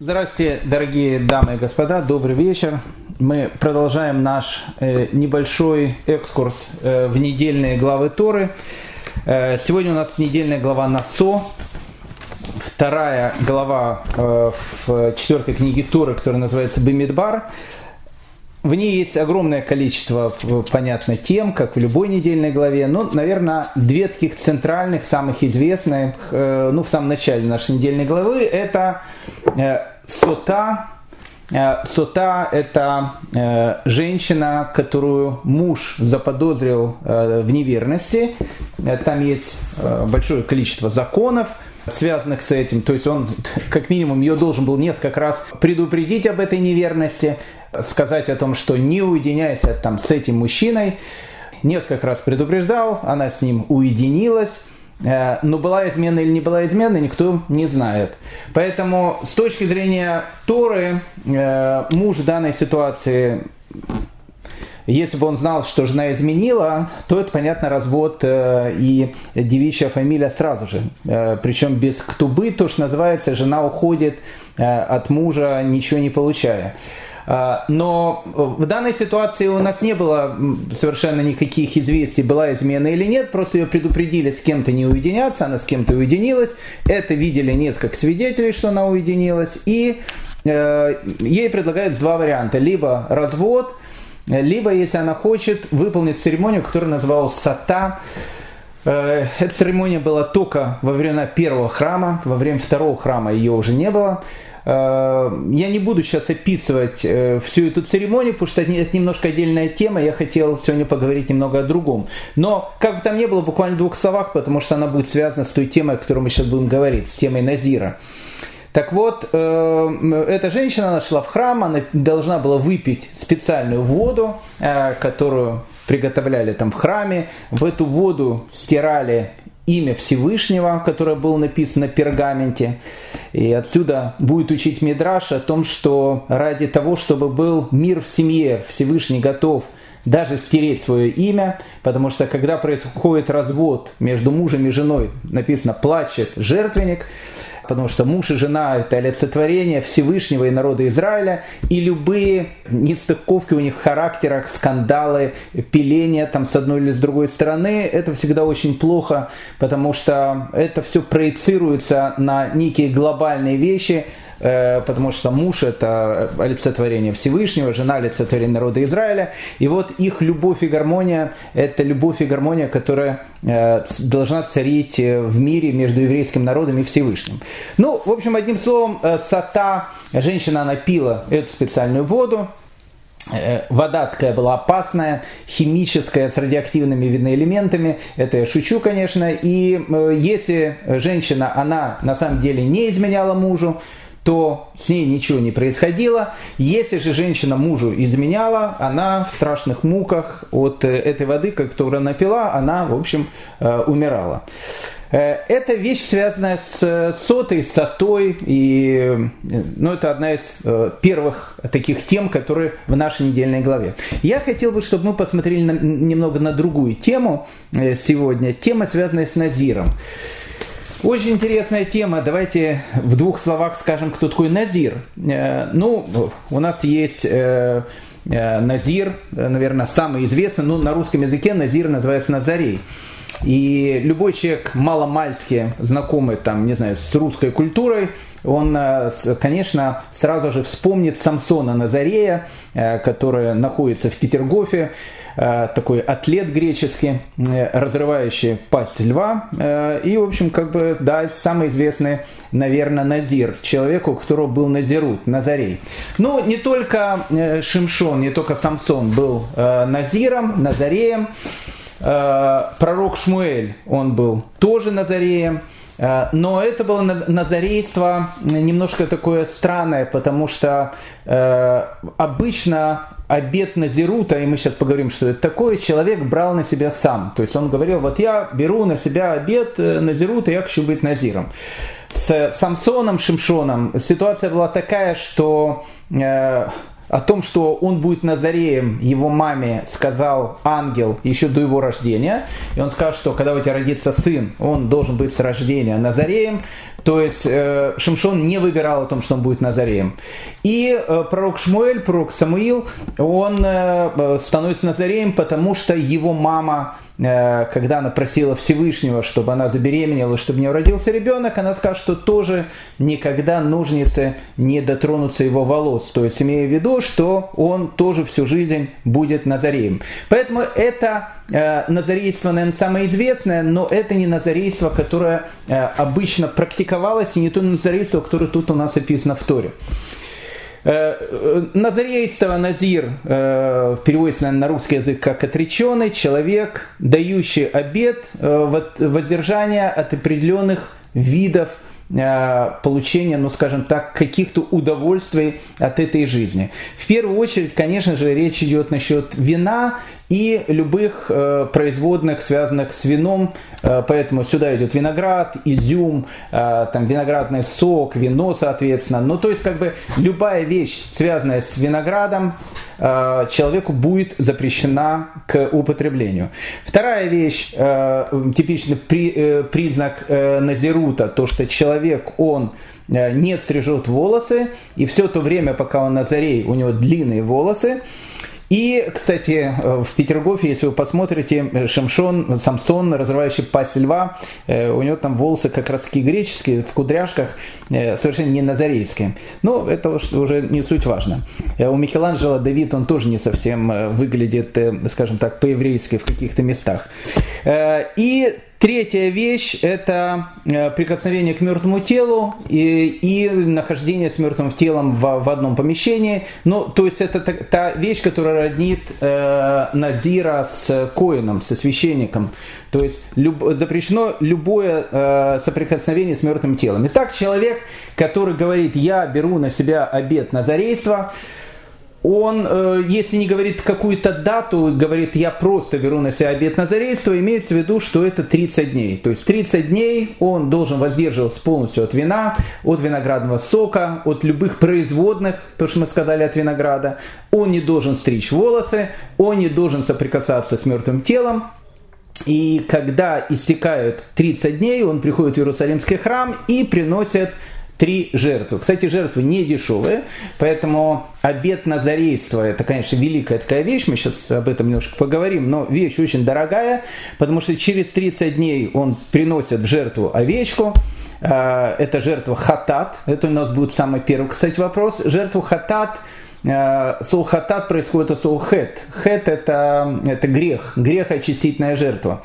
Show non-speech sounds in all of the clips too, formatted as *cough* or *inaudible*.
Здравствуйте, дорогие дамы и господа, добрый вечер. Мы продолжаем наш э, небольшой экскурс э, в недельные главы Торы. Э, сегодня у нас недельная глава Насо, вторая глава в четвертой книге Торы, которая называется Бемидбар. В ней есть огромное количество, понятно, тем, как в любой недельной главе. Но, наверное, две таких центральных, самых известных, э, ну, в самом начале нашей недельной главы, это э, сота. Э, сота – это женщина, которую муж заподозрил в неверности. Там есть большое количество законов, связанных с этим. То есть он, *laughs* как минимум, ее должен был несколько раз предупредить об этой неверности сказать о том, что не уединяйся там с этим мужчиной. Несколько раз предупреждал, она с ним уединилась. Э, но была измена или не была измена, никто не знает. Поэтому с точки зрения Торы, э, муж в данной ситуации, если бы он знал, что жена изменила, то это, понятно, развод э, и девичья фамилия сразу же. Причем без ктубы, то, что называется, жена уходит от мужа, ничего не получая. А, но в данной ситуации у нас не было совершенно никаких известий, была измена или нет, просто ее предупредили с кем-то не уединяться, она с кем-то уединилась, это видели несколько свидетелей, что она уединилась, и э, ей предлагают два варианта, либо развод, либо, если она хочет, выполнить церемонию, которая называлась сата, э, эта церемония была только во время первого храма, во время второго храма ее уже не было. Э, я не буду сейчас описывать э, всю эту церемонию, потому что это немножко отдельная тема. Я хотел сегодня поговорить немного о другом. Но, как бы там ни было, буквально в двух словах, потому что она будет связана с той темой, о которой мы сейчас будем говорить, с темой Назира. Так вот, э, эта женщина нашла в храм, она должна была выпить специальную воду, которую приготовляли там в храме. В эту воду стирали имя Всевышнего, которое было написано на пергаменте. И отсюда будет учить Мидраш о том, что ради того, чтобы был мир в семье, Всевышний готов даже стереть свое имя, потому что когда происходит развод между мужем и женой, написано «плачет жертвенник», потому что муж и жена – это олицетворение Всевышнего и народа Израиля, и любые нестыковки у них в характерах, скандалы, пиления там с одной или с другой стороны, это всегда очень плохо, потому что это все проецируется на некие глобальные вещи, потому что муж это олицетворение Всевышнего, жена олицетворение народа Израиля. И вот их любовь и гармония – это любовь и гармония, которая э, должна царить в мире между еврейским народом и Всевышним. Ну, в общем, одним словом, э, сата, женщина, она пила эту специальную воду, Вода такая была опасная, химическая, с радиоактивными видно элементами. Это я шучу, конечно. И если женщина, она на самом деле не изменяла мужу, то с ней ничего не происходило. Если же женщина мужу изменяла, она в страшных муках от э, этой воды, которую напила, она, в общем, э, умирала. Э, это вещь, связанная с сотой, сотой, и ну, это одна из первых таких тем, которые в нашей недельной главе. Я хотел бы, чтобы мы посмотрели на, немного на другую тему сегодня. Тема, связанная с Назиром. Очень интересная тема. Давайте в двух словах скажем, кто такой Назир. Э, ну, у нас есть э, э, Назир, наверное, самый известный, ну, на русском языке Назир называется Назарей. И любой человек маломальски знакомый, там, не знаю, с русской культурой, он, конечно, сразу же вспомнит Самсона Назарея, который находится в Петергофе, такой атлет греческий, э, разрывающий пасть льва. Э, и, в общем, как бы, да, самый известный, наверное, Назир, человек, у которого был Назирут, Назарей. Ну, не только Шимшон, не только Самсон был Назиром, Назареем. Пророк Шмуэль, он был тоже Назареем. Но это было назарейство немножко такое странное, потому что обычно обет Назирута, и мы сейчас поговорим, что это такое, человек брал на себя сам. То есть он говорил, вот я беру на себя обет э, Назирута, я хочу быть Назиром. С Самсоном Шимшоном ситуация была такая, что э, о том, что он будет Назареем, его маме сказал ангел еще до его рождения. И он сказал, что когда у тебя родится сын, он должен быть с рождения Назареем То есть э, Шимшон не выбирал о том, что он будет Назареем. И э, пророк Шмуэль, пророк Самуил, он э, становится Назареем, потому что его мама когда она просила Всевышнего, чтобы она забеременела, чтобы у нее родился ребенок, она сказала, что тоже никогда ножницы не дотронутся его волос. То есть имея в виду, что он тоже всю жизнь будет назареем. Поэтому это э, назарейство, наверное, самое известное, но это не назарейство, которое э, обычно практиковалось, и не то назарейство, которое тут у нас описано в Торе. Э, э, Назарейство, назир, э, переводится на русский язык как отреченный человек, дающий обед воздержания от определенных видов получения, ну скажем так, каких-то удовольствий от этой жизни. В первую очередь, конечно же, речь идет насчет вина и любых э, производных, связанных с вином, э, поэтому сюда идет виноград, изюм, э, там виноградный сок, вино, соответственно. Ну, то есть, как бы любая вещь, связанная с виноградом, э, человеку будет запрещена к употреблению. Вторая вещь, э, типичный э, признак э, назирута, то, что человек, он э, не стрижет волосы, и все то время, пока он на заре, у него длинные волосы, и, кстати, э, в Петергофе, если вы посмотрите, э, Шамшон, Самсон, разрывающий пасть льва, э, у него там волосы как раз греческие, в кудряшках, совершенно не назарейские. Но это уже не суть важно. У Микеланджело Давид, он тоже не совсем выглядит, скажем так, по-еврейски в каких-то местах. И Третья вещь – это э, прикосновение к мертвому телу и, и нахождение с мертвым телом в, в одном помещении. Ну, то есть это та, та вещь, которая роднит э, Назира с коином, со священником. То есть люб, запрещено любое э, соприкосновение с мертвым телом. Итак, человек, который говорит «я беру на себя обет назарейства», он, э, если не говорит какую-то дату, говорит, я просто беру на себя обед назарейства, имеется в виду, что это 30 дней. То есть 30 дней он должен воздерживаться полностью от вина, от виноградного сока, от любых производных, то, что мы сказали от винограда. Он не должен стричь волосы, он не должен соприкасаться с мертвым телом, и когда истекают 30 дней, он приходит в Иерусалимский храм и приносит три жертвы. Кстати, жертвы не дешевые, поэтому обед назарейства – это, конечно, великая такая вещь, мы сейчас об этом немножко поговорим, но вещь очень дорогая, потому что через 30 дней он приносит в жертву овечку, а, это жертва хатат, это у нас будет самый первый, кстати, вопрос. Жертву хатат – Э, Сулхатат происходит от слова хет. Хет это, это грех, грех очистительная жертва.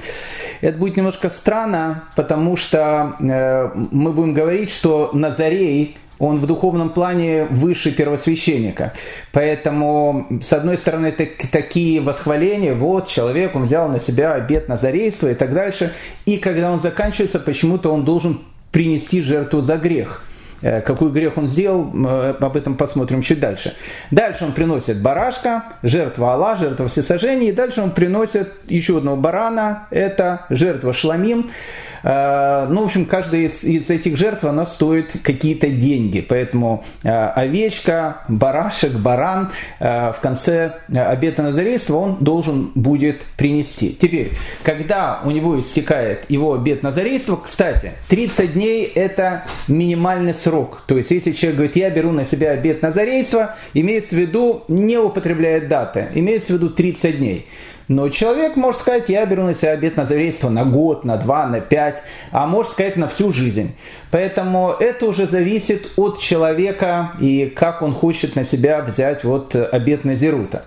Это будет немножко странно, потому что э, мы будем говорить, что Назарей, он в духовном плане выше первосвященника. Поэтому, с одной стороны, это такие восхваления, вот человек, он взял на себя обет назарейства и так дальше, и когда он заканчивается, почему-то он должен принести жертву за грех – какой грех он сделал, э, об этом посмотрим чуть дальше. Дальше он приносит барашка, жертва Алла, жертва всесожжения, и дальше он приносит еще одного барана, это жертва шламим, Э, ну, в общем, каждая из, из этих жертв, она стоит какие-то деньги. Поэтому э, овечка, барашек, баран э, в конце обета назарейства он должен будет принести. Теперь, когда у него истекает его обет назарейства, кстати, 30 дней это минимальный срок. То есть, если человек говорит, я беру на себя обет назарейства, имеется в виду, не употребляет даты, имеется в виду 30 дней. Но человек может сказать, я беру на себя обет назарейства на год, на два, на пять, а может сказать на всю жизнь. Поэтому это уже зависит от человека и как он хочет на себя взять вот обет Назирута.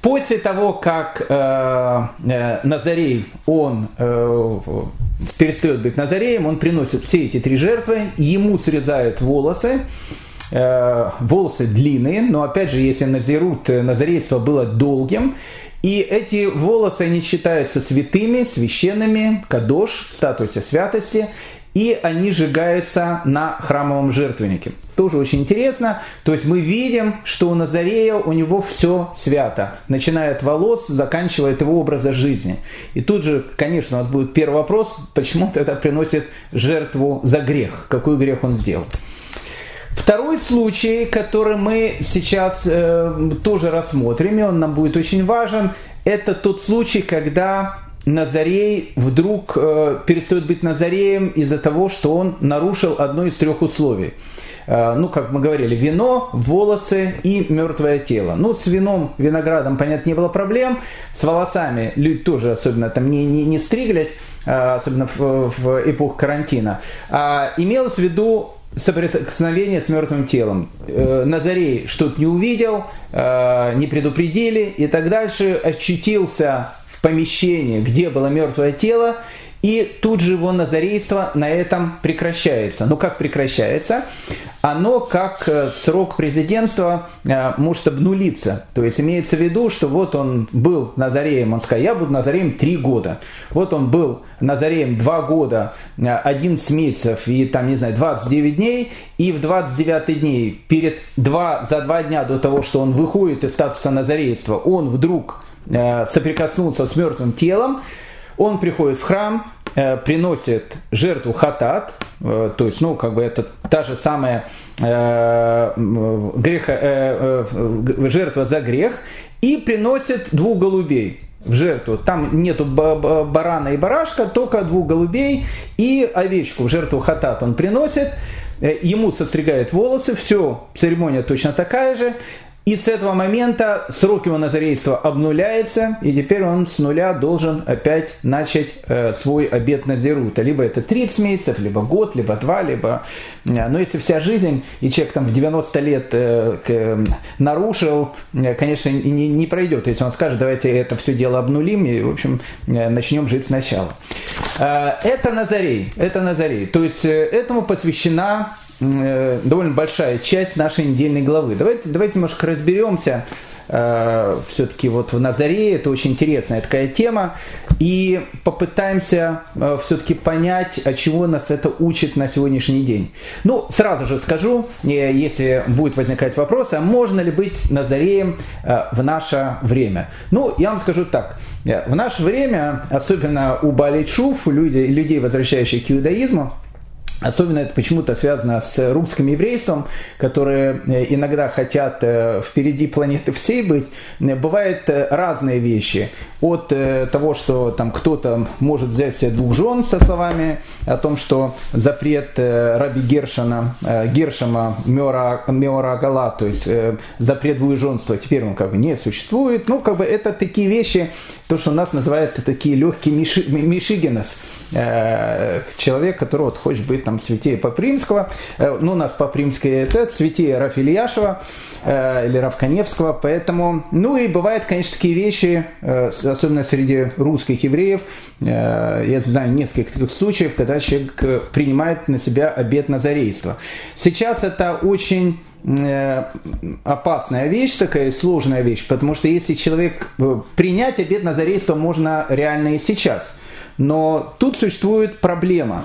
После того, как э, э, Назарей, он э, перестает быть Назареем, он приносит все эти три жертвы, ему срезают волосы, э, волосы длинные, но опять же, если Назирут, э, Назарейство было долгим, и эти волосы, они считаются святыми, священными, кадош, в статусе святости, и они сжигаются на храмовом жертвеннике. Тоже очень интересно. То есть мы видим, что у Назарея у него все свято. Начиная от волос, заканчивая от его образа жизни. И тут же, конечно, у нас будет первый вопрос, почему тогда приносит жертву за грех? Какой грех он сделал? Второй случай, который мы сейчас э, тоже рассмотрим, и он нам будет очень важен, это тот случай, когда Назарей вдруг э, перестает быть Назареем из-за того, что он нарушил одно из трех условий. Э, ну, как мы говорили, вино, волосы и мертвое тело. Ну, с вином, виноградом, понятно, не было проблем. С волосами люди тоже особенно там не, не, не стриглись, э, особенно в, в эпоху карантина. А имелось в виду соприкосновение с мертвым телом. Э, Назарей что-то не увидел, не предупредили и так дальше, очутился в помещении, где было мертвое тело, и тут же его назарейство на этом прекращается. Но как прекращается? Оно как э, срок президентства э, может обнулиться. То есть имеется в виду, что вот он был назареем, он сказал, я буду назареем три года. Вот он был назареем два года, 11 э, месяцев и там, не знаю, 29 дней. И в 29 дней, перед два, за два дня до того, что он выходит из статуса назарейства, он вдруг соприкоснулся с мертвым телом, он приходит в храм, э, приносит жертву хатат, э, то есть, ну, как бы это та же самая э, греха, э, э, жертва за грех, и приносит двух голубей в жертву. Там нету барана и барашка, только двух голубей и овечку в жертву хатат он приносит. Э, ему состригает волосы, все, церемония точно такая же. И с этого момента срок его назарейства обнуляется, и теперь он с нуля должен опять начать э, свой обет Назирута. Либо это 30 месяцев, либо год, либо два, либо... Э, но если вся жизнь, и человек там в 90 лет э, к, нарушил, конечно, не, не пройдет. Если он скажет, давайте это все дело обнулим, и, в общем, начнем жить сначала. Это Назарей, это Назарей. То есть этому посвящена Э, довольно большая часть нашей недельной главы. Давайте, давайте немножко разберемся э, все-таки вот в Назаре, это очень интересная такая тема, и попытаемся э, все-таки понять, от чего нас это учит на сегодняшний день. Ну, сразу же скажу, если будет возникать вопрос, а можно ли быть Назареем в наше время? Ну, я вам скажу так, в наше время, особенно у Балейчуф, людей, людей, возвращающих к иудаизму, Особенно это почему-то связано с русским еврейством, которые э, иногда хотят э, впереди планеты всей быть. Бывают э, разные вещи. От того, что там кто-то может взять себе двух жен со словами о том, что запрет Раби Гершана, Гершама Меора, Меора Гала, то есть запрет двуеженства, теперь он как бы не существует. Ну, как бы это такие вещи, то, что у нас называют такие легкие миши, Э, человек, который вот хочет быть там святее Попримского, э, ну, у нас Попримское это святее Рафильяшева э, или Равканевского, поэтому, ну, и бывают, конечно, такие вещи, особенно среди русских евреев, я знаю несколько таких случаев, когда человек принимает на себя обет назарейства. Сейчас это очень опасная вещь, такая сложная вещь, потому что если человек принять обет назарейства можно реально и сейчас – но тут существует проблема.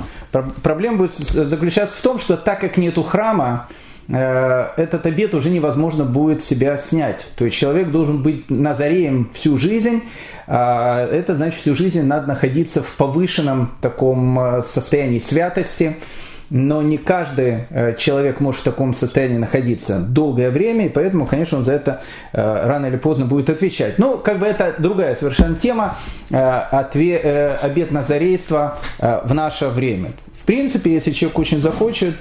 Проблема будет заключаться в том, что так как нету храма, э, этот обед уже невозможно будет себя снять. То есть человек должен быть назареем всю жизнь, а это значит всю жизнь надо находиться в повышенном таком э, состоянии святости, но не каждый э, человек может в таком состоянии находиться долгое время, и поэтому, конечно, он за это э, рано или поздно будет отвечать. Ну, как бы это другая совершенно тема, э, обед назарейства в наше время. В принципе, если человек очень захочет,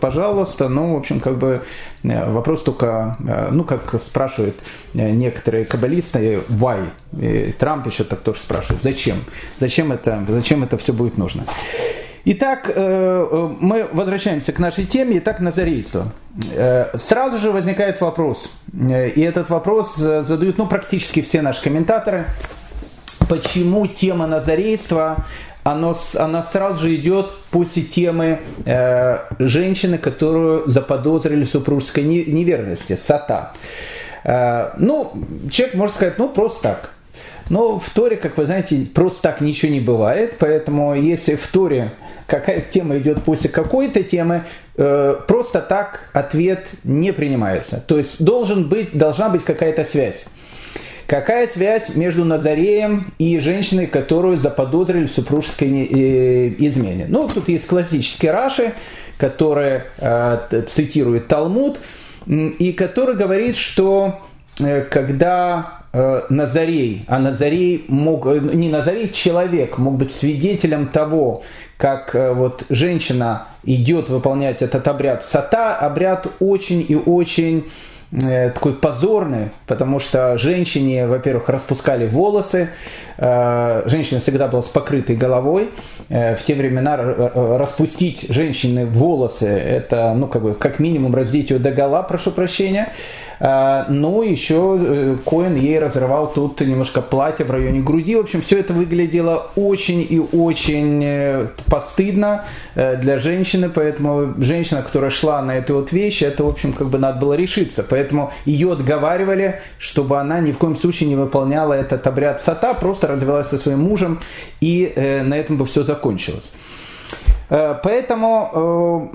пожалуйста, ну, в общем, как бы вопрос только, ну, как спрашивают некоторые каббалисты, why? И Трамп еще так тоже спрашивает, зачем? Зачем это, зачем это все будет нужно? Итак, э, э, мы возвращаемся к нашей теме. Итак, назарейство. Э, сразу же возникает вопрос, и этот вопрос задают ну, практически все наши комментаторы. Почему тема назарейства оно, она сразу же идет после темы э, женщины, которую заподозрили в супружеской неверности, сата. Э, ну, человек может сказать, ну, просто так. Но в Торе, как вы знаете, просто так ничего не бывает, поэтому если в Торе какая тема идет после какой-то темы, э, просто так ответ не принимается. То есть должен быть, должна быть какая-то связь. Какая связь между Назареем и женщиной, которую заподозрили в супружеской э, измене? Ну, тут есть классический Раши, который э, цитирует Талмуд, и который говорит, что когда Назарей, а Назарей мог, не Назарей, человек мог быть свидетелем того, как э, вот женщина идет выполнять этот обряд. Сата, обряд очень и очень такой позорный, потому что женщине, во-первых, распускали волосы, э, женщина всегда была с покрытой головой. Э, в те времена распустить женщины волосы, это, ну, как бы, как минимум раздеть ее до гола, прошу прощения. Ну, еще э, Коэн ей разрывал тут немножко платье в районе груди. В общем, все это выглядело очень и очень э, постыдно э, для женщины, поэтому женщина, которая шла на эту вот вещь, это, в общем, как бы надо было решиться. Поэтому ее отговаривали, чтобы она ни в коем случае не выполняла этот обряд сата, просто развелась со своим мужем, и на этом бы все закончилось. Поэтому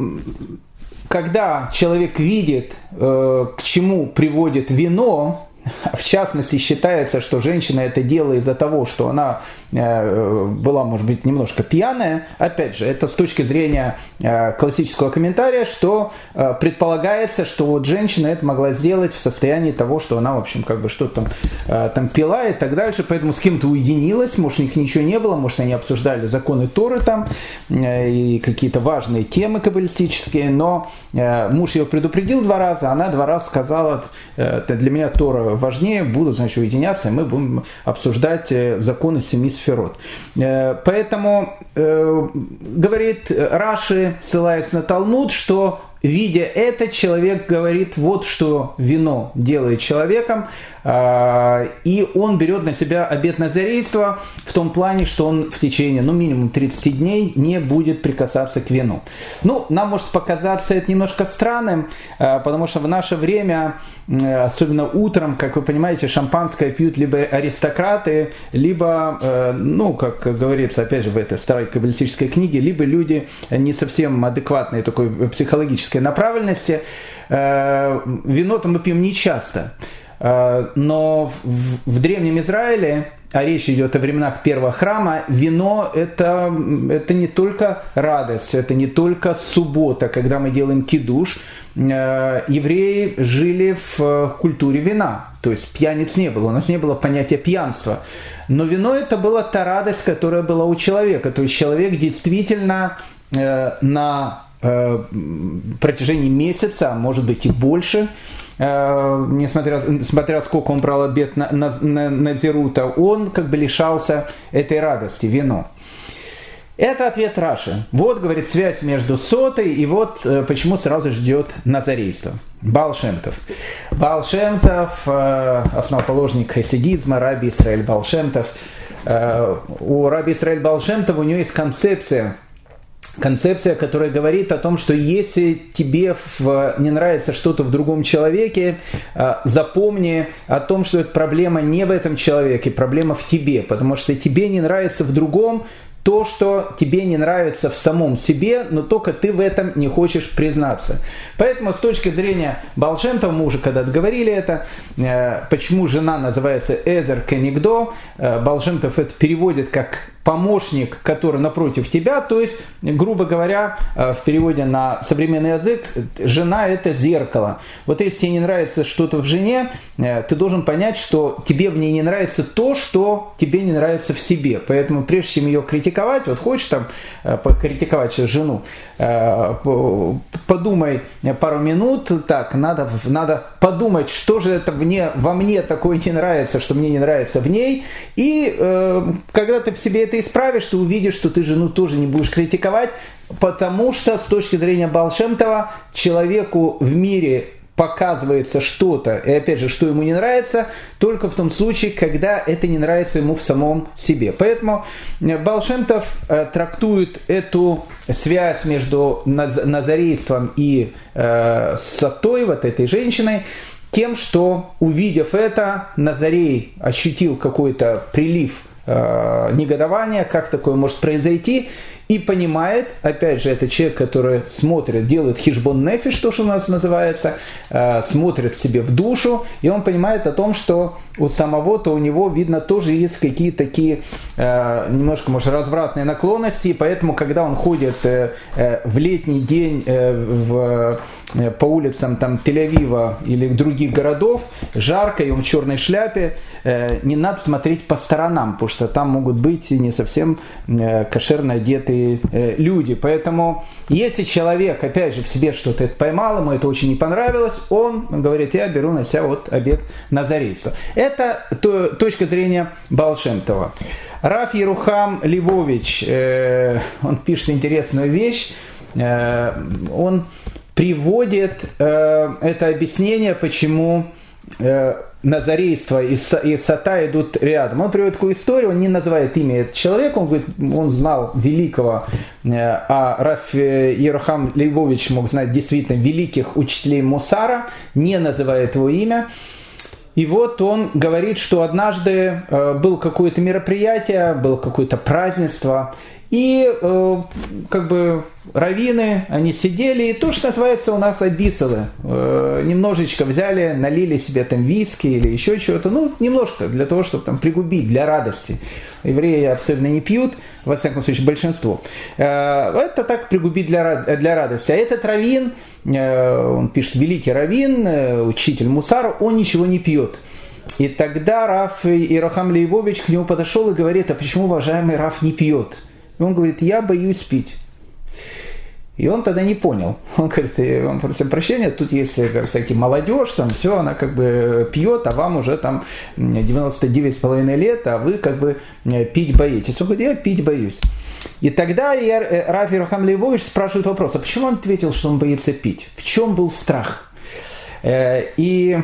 когда человек видит, э, к чему приводит вино, *laughs* в частности, считается, что женщина это делает из-за того, что она э, была, может быть, немножко пьяная. Опять же, это с точки зрения э, классического комментария, что э, предполагается, что вот женщина это могла сделать в состоянии того, что она, в общем, как бы что-то там, там пила и так дальше, поэтому с кем-то уединилась, может, у них ничего не было, может, они обсуждали законы Торы там и какие-то важные темы каббалистические, но муж ее предупредил два раза, она два раза сказала, для меня Тора важнее, будут, значит, уединяться, и мы будем обсуждать э, законы семи сферот. Э, поэтому, э, говорит Раши, ссылаясь на Талмуд, что видя это, человек говорит, вот что вино делает человеком, а, и он берет на себя обет назарейства в том плане, что он в течение, ну, минимум 30 дней не будет прикасаться к вину. Ну, нам может показаться это немножко странным, а, потому что в наше время, особенно утром, как вы понимаете, шампанское пьют либо аристократы, либо, э, ну, как говорится, опять же, в этой старой каббалистической книге, либо люди не совсем адекватной такой психологической направленности. Э, вино-то мы пьем не часто. Э, но в, Древнем Израиле, а речь идет о временах первого храма, вино это, это не только радость, это не только суббота, когда мы делаем кидуш. Э, евреи жили в культуре вина, то есть пьяниц не было, у нас не было понятия пьянства. Но вино это была та радость, которая была у человека. То есть человек действительно на протяжении месяца, а может быть и больше, Э, несмотря, несмотря сколько он брал обед на, на, на, на Зерута, он как бы лишался этой радости, вино. Это ответ Раши. Вот, говорит, связь между сотой и вот э, почему сразу ждет назарейство. Балшемтов. Балшемтов, э, основоположник хасидизма, раби Исраиль Балшемтов. Э, у раби Исраиль Балшемтова у него есть концепция концепция, которая говорит о том, что если тебе не нравится что-то в другом человеке, а, запомни о том, что эта проблема не в этом человеке, проблема в тебе, потому что тебе не нравится в другом, то, что тебе не нравится в самом себе, но только ты в этом не хочешь признаться. Поэтому с точки зрения Балшемтова, мы уже когда-то говорили это, э, почему жена называется Эзер Кенигдо, э, Балшемтов это переводит как помощник, который напротив тебя, то есть, грубо говоря, э, в переводе на современный язык, жена это зеркало. Вот если тебе не нравится что-то в жене, э, ты должен понять, что тебе в ней не нравится то, что тебе не нравится в себе. Поэтому прежде чем ее критиковать, вот хочешь там э, покритиковать жену, подумай пару минут, так, надо, надо подумать, что же это мне, во мне такое не нравится, что мне не нравится в ней, и когда ты в себе это исправишь, ты увидишь, что ты жену тоже не будешь критиковать, потому что с точки зрения Балшемтова человеку в мире показывается что-то, и опять же, что ему не нравится, только в том случае, когда это не нравится ему в самом себе. Поэтому э, Балшемтов э, трактует эту связь между назарейством и э, сатой, вот этой женщиной, тем, что увидев это, Назарей ощутил какой-то прилив э, негодования, как такое может произойти, и понимает, опять же, это человек, который смотрит, делает хижбон нефиш, то, что у нас называется, э, смотрит себе в душу, и он понимает о том, что у самого-то у него, видно, тоже есть какие-то такие э, немножко, может, развратные наклонности, и поэтому, когда он ходит э, в летний день в, по улицам там Тель-Авива или других городов, жарко, и он в черной шляпе, не надо смотреть по сторонам, потому что там могут быть не совсем э, кошерно одетые э, люди. Поэтому, если человек, опять же, в себе что-то поймал, ему это очень не понравилось, он говорит, я беру на себя вот обед назарейства. Это то, точка зрения Балшемтова. Раф Ерухам Львович, э, он пишет интересную вещь, э, он приводит э, это объяснение, почему э, назарейство и, и сата идут рядом. Он приводит такую историю, он не называет имя человека, он говорит, он знал великого, э, а Раф Ерохам Лейбович мог знать действительно великих учителей Мусара, не называет его имя. И вот он говорит, что однажды э, было какое-то мероприятие, было какое-то празднество, и э, как бы раввины, они сидели, и то, что называется у нас обисовы, э, немножечко взяли, налили себе там виски или еще чего-то, ну, немножко, для того, чтобы там пригубить, для радости. Евреи особенно не пьют, во всяком случае, большинство. Э, это так пригубить для, для радости. А этот раввин, э, он пишет, великий раввин, э, учитель Мусара, он ничего не пьет. И тогда Раф Ирахам Лейвович к нему подошел и говорит, а почему уважаемый Раф не пьет? И он говорит, я боюсь пить. И он тогда не понял. Он говорит, вам просим прощения, тут есть как всякие молодежь, там все, она как бы пьет, а вам уже там 99,5 лет, а вы как бы э, пить боитесь. Он говорит, я пить боюсь. И тогда я, э, Рафи Рахам Лейвович спрашивает вопрос, а почему он ответил, что он боится пить? В чем был страх? Э, и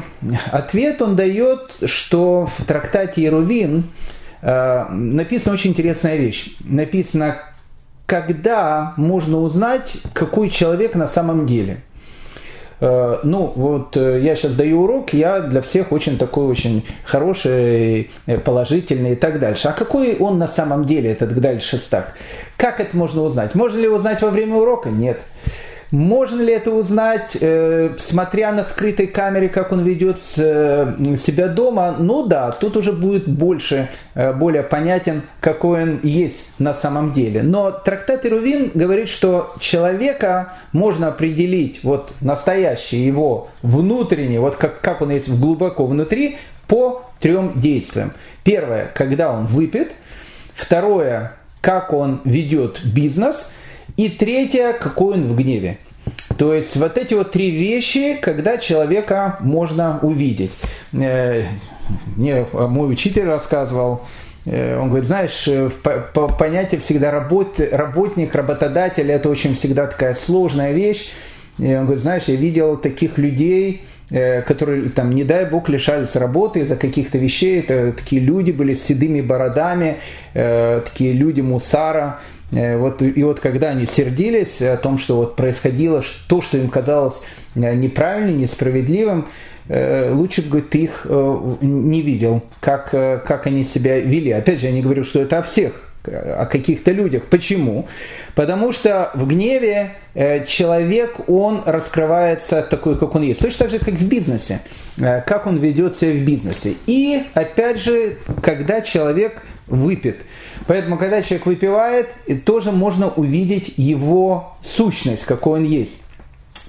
ответ он дает, что в трактате Ерувин написана очень интересная вещь. Написано, когда можно узнать, какой человек на самом деле. Э, ну, вот э, я сейчас даю урок, я для всех очень такой очень хороший, положительный и так дальше. А какой он на самом деле, этот Гдаль Шестак? Как это можно узнать? Можно ли узнать во время урока? Нет. Можно ли это узнать, э, смотря на скрытой камере, как он ведет э, себя дома? Ну да, тут уже будет больше, э, более понятен, какой он есть на самом деле. Но трактат Ирувин говорит, что человека можно определить, вот настоящий его внутренний, вот как, как он есть глубоко внутри, по трем действиям. Первое, когда он выпит. Второе, как он ведет бизнес – и третье, какой он в гневе. То есть вот эти вот три вещи, когда человека можно увидеть. Э, мне мой учитель рассказывал, э, он говорит, знаешь, э, по понятие всегда работ, работник, работодатель, это очень всегда такая сложная вещь. И он говорит, знаешь, я видел таких людей, которые, там, не дай бог, лишались работы из-за каких-то вещей. Это такие люди были с седыми бородами, такие люди мусара, Э, вот, и вот когда они сердились о том, что вот происходило то, что им казалось э, неправильным, несправедливым, э, лучше бы ты их не видел, как, как они себя вели. Опять же, я не говорю, что это о всех, о каких-то людях. Почему? Потому что в гневе человек, он раскрывается такой, как он есть. Точно так же, как в бизнесе. Как он ведет себя в бизнесе. И, опять же, когда человек выпит. Поэтому, когда человек выпивает, тоже можно увидеть его сущность, какой он есть.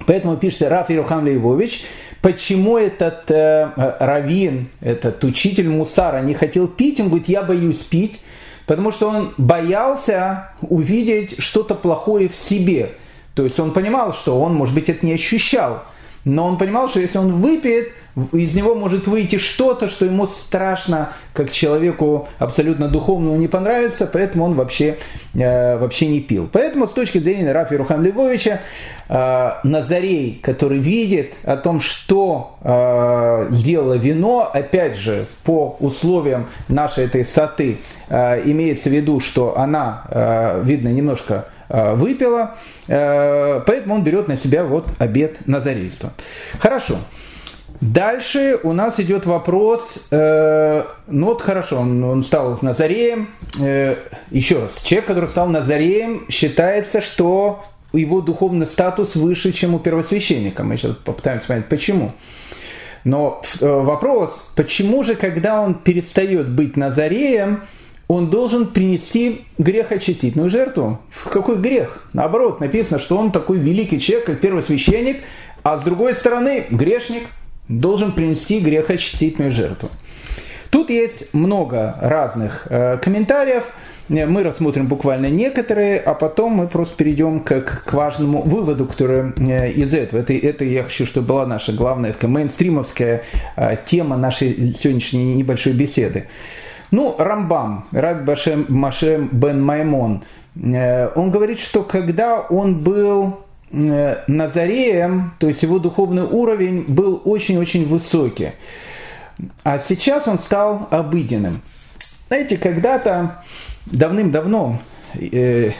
Поэтому пишет Раф Ирухам Лейбович, почему этот э, раввин, этот учитель Мусара не хотел пить, он говорит, я боюсь пить, потому что он боялся увидеть что-то плохое в себе. То есть он понимал, что он, может быть, это не ощущал, но он понимал, что если он выпьет, из него может выйти что-то, что ему страшно, как человеку абсолютно духовному не понравится, поэтому он вообще, э, вообще не пил. Поэтому с точки зрения Рафи Рухам Львовича, э, Назарей, который видит о том, что э, сделало вино, опять же, по условиям нашей этой саты, э, имеется в виду, что она, э, видно, немножко э, выпила, э, поэтому он берет на себя вот обед назарейства. Хорошо. Дальше у нас идет вопрос, э, ну вот хорошо, он, он стал Назареем, э, еще раз, человек, который стал Назареем, считается, что его духовный статус выше, чем у первосвященника. Мы сейчас попытаемся понять, почему. Но э, вопрос, почему же, когда он перестает быть Назареем, он должен принести грехочистительную жертву. Какой грех? Наоборот, написано, что он такой великий человек, как первосвященник, а с другой стороны, грешник должен принести грехочистительную жертву. Тут есть много разных э, комментариев. Мы рассмотрим буквально некоторые, а потом мы просто перейдем к, к важному выводу, который э, из этого. Это, это я хочу, чтобы была наша главная такая мейнстримовская э, тема нашей сегодняшней небольшой беседы. Ну, Рамбам, Раб Башем Машем бен Маймон, э, он говорит, что когда он был э, Назареем, то есть его духовный уровень был очень-очень высокий, а сейчас он стал обыденным. Знаете, когда-то, давным-давно, э,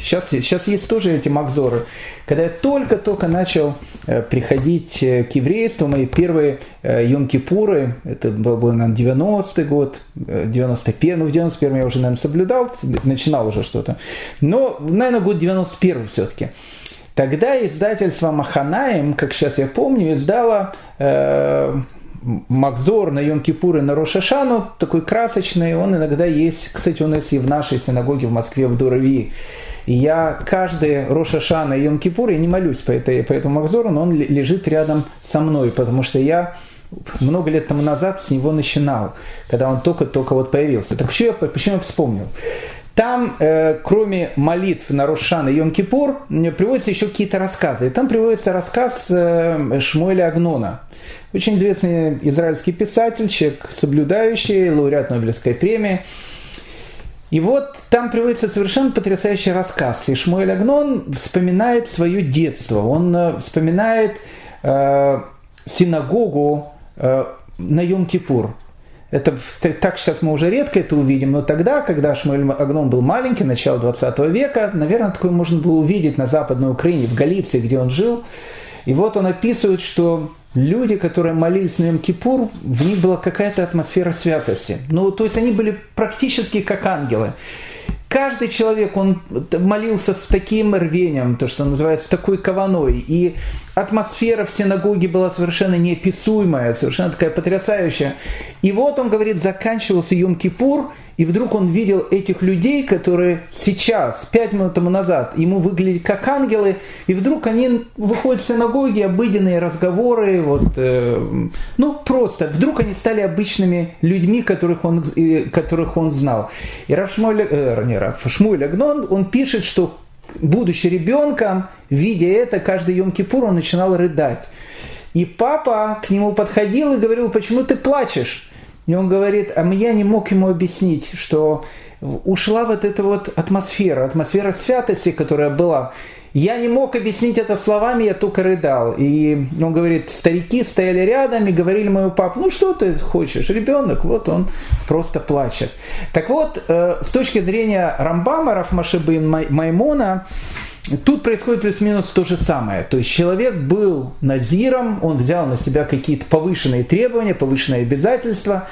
Сейчас, сейчас есть тоже эти макзоры. Когда я только-только начал э, приходить э, к еврейству, мои первые э, Йом-Кипуры, это был, был наверное, 90-й год, 91 ну в 91 я уже, наверное, соблюдал, начинал уже что-то. Но, наверное, год 91 все-таки. Тогда издательство Маханаем, как сейчас я помню, издало э, Макзор на Йом-Кипур и на Рошашану, такой красочный, он иногда есть, кстати, он есть и в нашей синагоге в Москве, в Дурави. И я каждый Рошашана и Йом-Кипур, я не молюсь по, этой, по этому Макзору, но он лежит рядом со мной, потому что я много лет тому назад с него начинал, когда он только-только вот появился. Так почему я, почему я вспомнил? Там, э, кроме молитв на Рошан и Йом-Кипур, приводятся еще какие-то рассказы. И там приводится рассказ э, Шмуэля Агнона. Очень известный израильский писатель, человек соблюдающий, лауреат Нобелевской премии. И вот там приводится совершенно потрясающий рассказ. И Шмуэль Агнон вспоминает свое детство. Он э, вспоминает э, синагогу э, на Йом-Кипур. Это так сейчас мы уже редко это увидим, но тогда, когда Шмуэль Агнон был маленький, начало 20 века, наверное, такое можно было увидеть на Западной Украине, в Галиции, где он жил. И вот он описывает, что люди, которые молились на Йом-Кипур, в них была какая-то атмосфера святости. Ну, то есть они были практически как ангелы. Каждый человек, он молился с таким рвением, то, что называется, с такой кованой. И атмосфера в синагоге была совершенно неописуемая, совершенно такая потрясающая. И вот он говорит, заканчивался Йом-Кипур, и вдруг он видел этих людей, которые сейчас, пять минут тому назад, ему выглядели как ангелы, и вдруг они выходят в синагоги, обыденные разговоры, вот, э, ну просто, вдруг они стали обычными людьми, которых он, э, которых он знал. И Раф Шмуэль, э, не Агнон, он пишет, что будучи ребенком, видя это, каждый Йом-Кипур он начинал рыдать. И папа к нему подходил и говорил, почему ты плачешь? И он говорит, а я не мог ему объяснить, что ушла вот эта вот атмосфера, атмосфера святости, которая была. Я не мог объяснить это словами, я только рыдал. И он говорит, старики стояли рядом и говорили моему папу, ну что ты хочешь, ребенок, вот он просто плачет. Так вот, э, с точки зрения Рамбама, Рафмашибы Маймона, Тут происходит плюс-минус то же самое. То есть человек был назиром, он взял на себя какие-то повышенные требования, повышенные обязательства,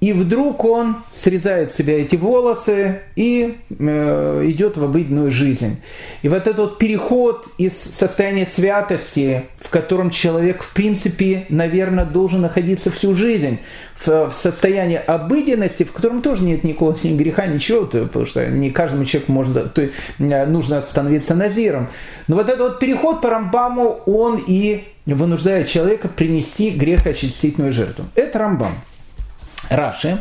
и вдруг он срезает с себя эти волосы и э, идет в обыденную жизнь. И вот этот вот переход из состояния святости, в котором человек, в принципе, наверное, должен находиться всю жизнь, в, в состоянии обыденности, в котором тоже нет никакого ни греха, ничего, то, потому что не каждому человеку можно, то, э, нужно становиться назиром. Но вот этот вот переход по Рамбаму, он и вынуждает человека принести грехоочистительную жертву. Это Рамбам. Раши,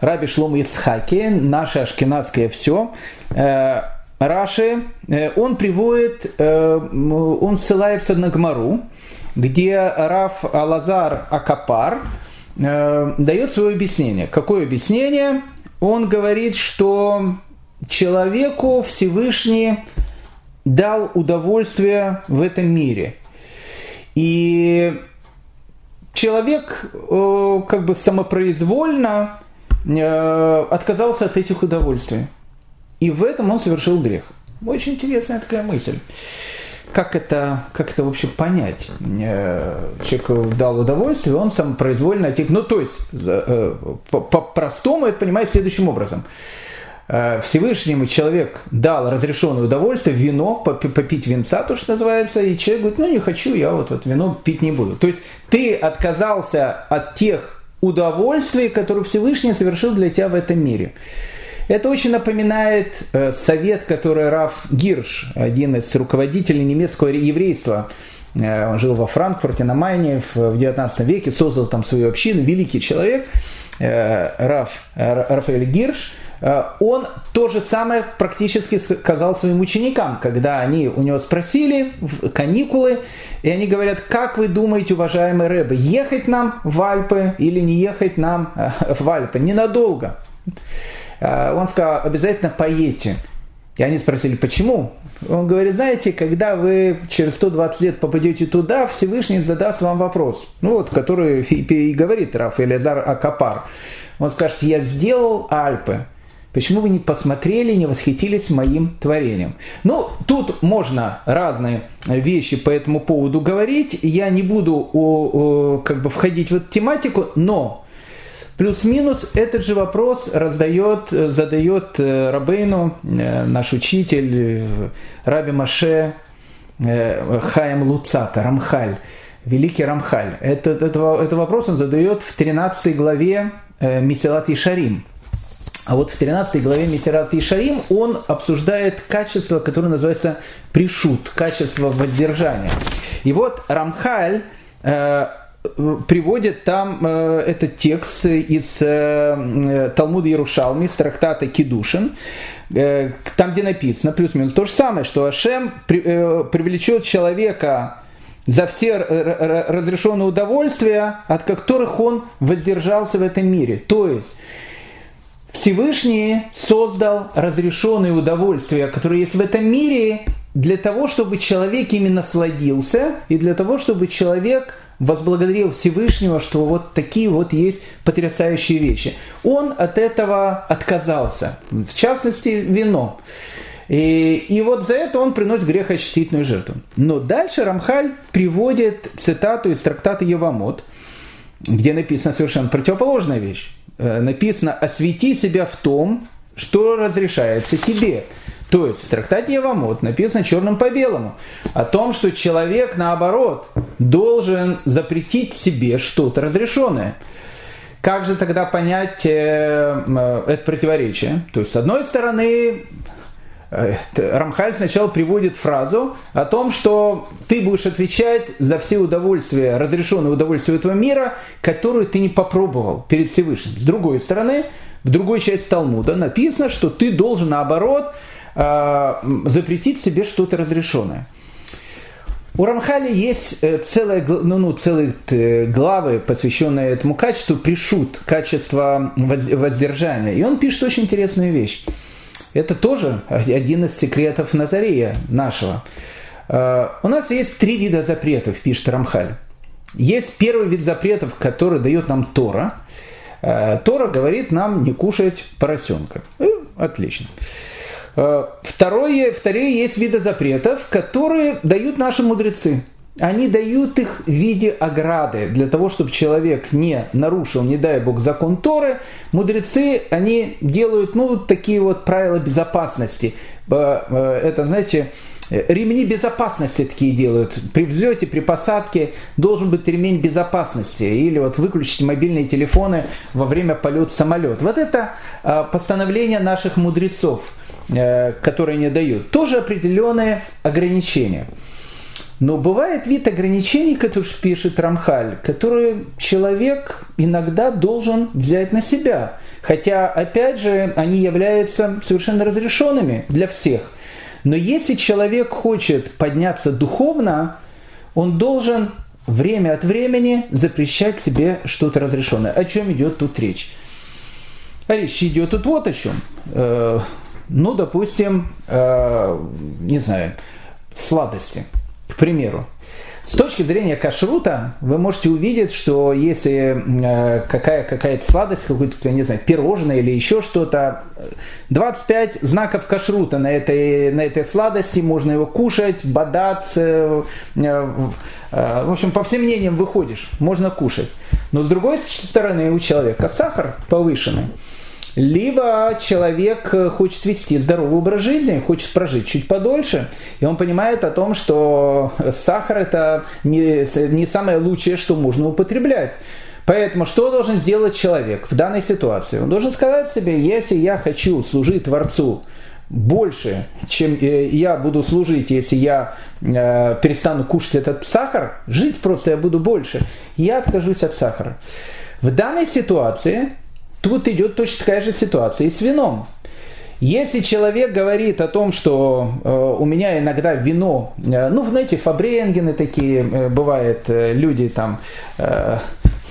Раби Шлом Ицхаки, наше ашкенадское все, э, Раши, э, он приводит, э, он ссылается на Гмару, где Раф Алазар Акапар дает свое объяснение. Какое объяснение? Он говорит, что человеку Всевышний дал удовольствие в этом мире. И человек э, как бы самопроизвольно э, отказался от этих удовольствий. И в этом он совершил грех. Очень интересная такая мысль. как это, как это вообще понять? Э, человек дал удовольствие, он сам произвольно... Ну, то есть, э, по-простому это понимает следующим образом. Э, Всевышнему человек дал разрешенное удовольствие, вино, попить винца, то, что называется, и человек говорит, ну не хочу, я вот, вот вино пить не буду. То есть ты отказался от тех удовольствий, которые Всевышний совершил для тебя в этом мире. Это очень напоминает э, совет, который Раф Гирш, один из руководителей немецкого еврейства, э, он жил во Франкфурте на Майне в 19 веке, создал там свою общину, великий человек, Раф, Рафаэль Гирш – он то же самое практически сказал своим ученикам, когда они у него спросили в каникулы, и они говорят, как вы думаете, уважаемые рэбы, ехать нам в Альпы или не ехать нам э, в Альпы? Ненадолго. Э, он сказал, обязательно поедете. И они спросили, почему? Он говорит, знаете, когда вы через 120 лет попадете туда, Всевышний задаст вам вопрос, ну вот, который и говорит Раф Элизар Акапар. Он скажет, я сделал Альпы, Почему вы не посмотрели, не восхитились моим творением? Ну, тут можно разные вещи по этому поводу говорить. Я не буду о, о, как бы входить в эту тематику, но плюс-минус этот же вопрос раздает, задает э, Рабейну, э, наш учитель, э, Раби Маше Хаем Луцата, Рамхаль, великий Рамхаль. Этот, этот, этот вопрос он задает в 13 главе Мисилат Ишарим. А вот в 13 главе Месерат Ишарим он обсуждает качество, которое называется пришут, качество воздержания. И вот Рамхаль э, приводит там э, этот текст из э, Талмуда Ярушалми, из трактата Кедушин, э, там, где написано, плюс-минус то же самое, что Ашем при, э, привлечет человека за все разрешенные удовольствия, от которых он воздержался в этом мире. То есть Всевышний создал разрешенные удовольствия, которые есть в этом мире, для того, чтобы человек ими насладился, и для того, чтобы человек возблагодарил Всевышнего, что вот такие вот есть потрясающие вещи. Он от этого отказался, в частности, вино. И, и вот за это он приносит грехочистительную жертву. Но дальше Рамхаль приводит цитату из трактата Евамот, где написана совершенно противоположная вещь. Э, написано «освети себя в том, что разрешается тебе». То есть в трактате Евамот написано черным по белому о том, что человек, наоборот, должен запретить себе что-то разрешенное. Как же тогда понять э, э, это противоречие? То есть, с одной стороны, Рамхаль сначала приводит фразу о том, что ты будешь отвечать за все удовольствия, разрешенные удовольствия этого мира, которые ты не попробовал перед Всевышним. С другой стороны, в другой части Талмуда написано, что ты должен, наоборот, э, запретить себе что-то разрешенное. У Рамхали есть э, целая, ну, ну, целые главы, посвященные этому качеству, пришут, качество воздержания. И он пишет очень интересную вещь. Это тоже один из секретов Назарея нашего. Э, у нас есть три вида запретов, пишет Рамхаль. Есть первый вид запретов, который дает нам Тора. Э, Тора говорит нам не кушать поросенка. И, э, отлично. Второе, вторые есть виды запретов, которые дают наши мудрецы они дают их в виде ограды, для того, чтобы человек не нарушил, не дай бог, закон Торы. Мудрецы, они делают, ну, такие вот правила безопасности. Э, это, знаете, ремни безопасности такие делают. При взлете, при посадке должен быть ремень безопасности. Или вот выключить мобильные телефоны во время полета самолета. Вот это э, постановление наших мудрецов, э, которые не дают. Тоже определенные ограничения. Но бывает вид ограничений, который пишет Рамхаль, которые человек иногда должен взять на себя. Хотя, опять же, они являются совершенно разрешенными для всех. Но если человек хочет подняться духовно, он должен время от времени запрещать себе что-то разрешенное. О чем идет тут речь? А речь идет тут вот о чем. Э, ну, допустим, э, не знаю, сладости – примеру, С точки зрения кашрута вы можете увидеть, что если э, какая, какая-то сладость, какое-то, я не знаю, пирожное или еще что-то, 25 знаков кашрута на этой, на этой сладости, можно его кушать, бодаться, э, в общем, по всем мнениям выходишь, можно кушать. Но с другой стороны у человека сахар повышенный. Либо человек хочет вести здоровый образ жизни, хочет прожить чуть подольше, и он понимает о том, что сахар это не, не самое лучшее, что можно употреблять. Поэтому что должен сделать человек в данной ситуации? Он должен сказать себе, если я хочу служить Творцу больше, чем э, я буду служить, если я э, перестану кушать этот сахар, жить просто я буду больше, я откажусь от сахара. В данной ситуации Тут идет точно такая же ситуация и с вином. Если человек говорит о том, что э, у меня иногда вино, э, ну, знаете, фабренгены такие э, бывают, э, люди там э,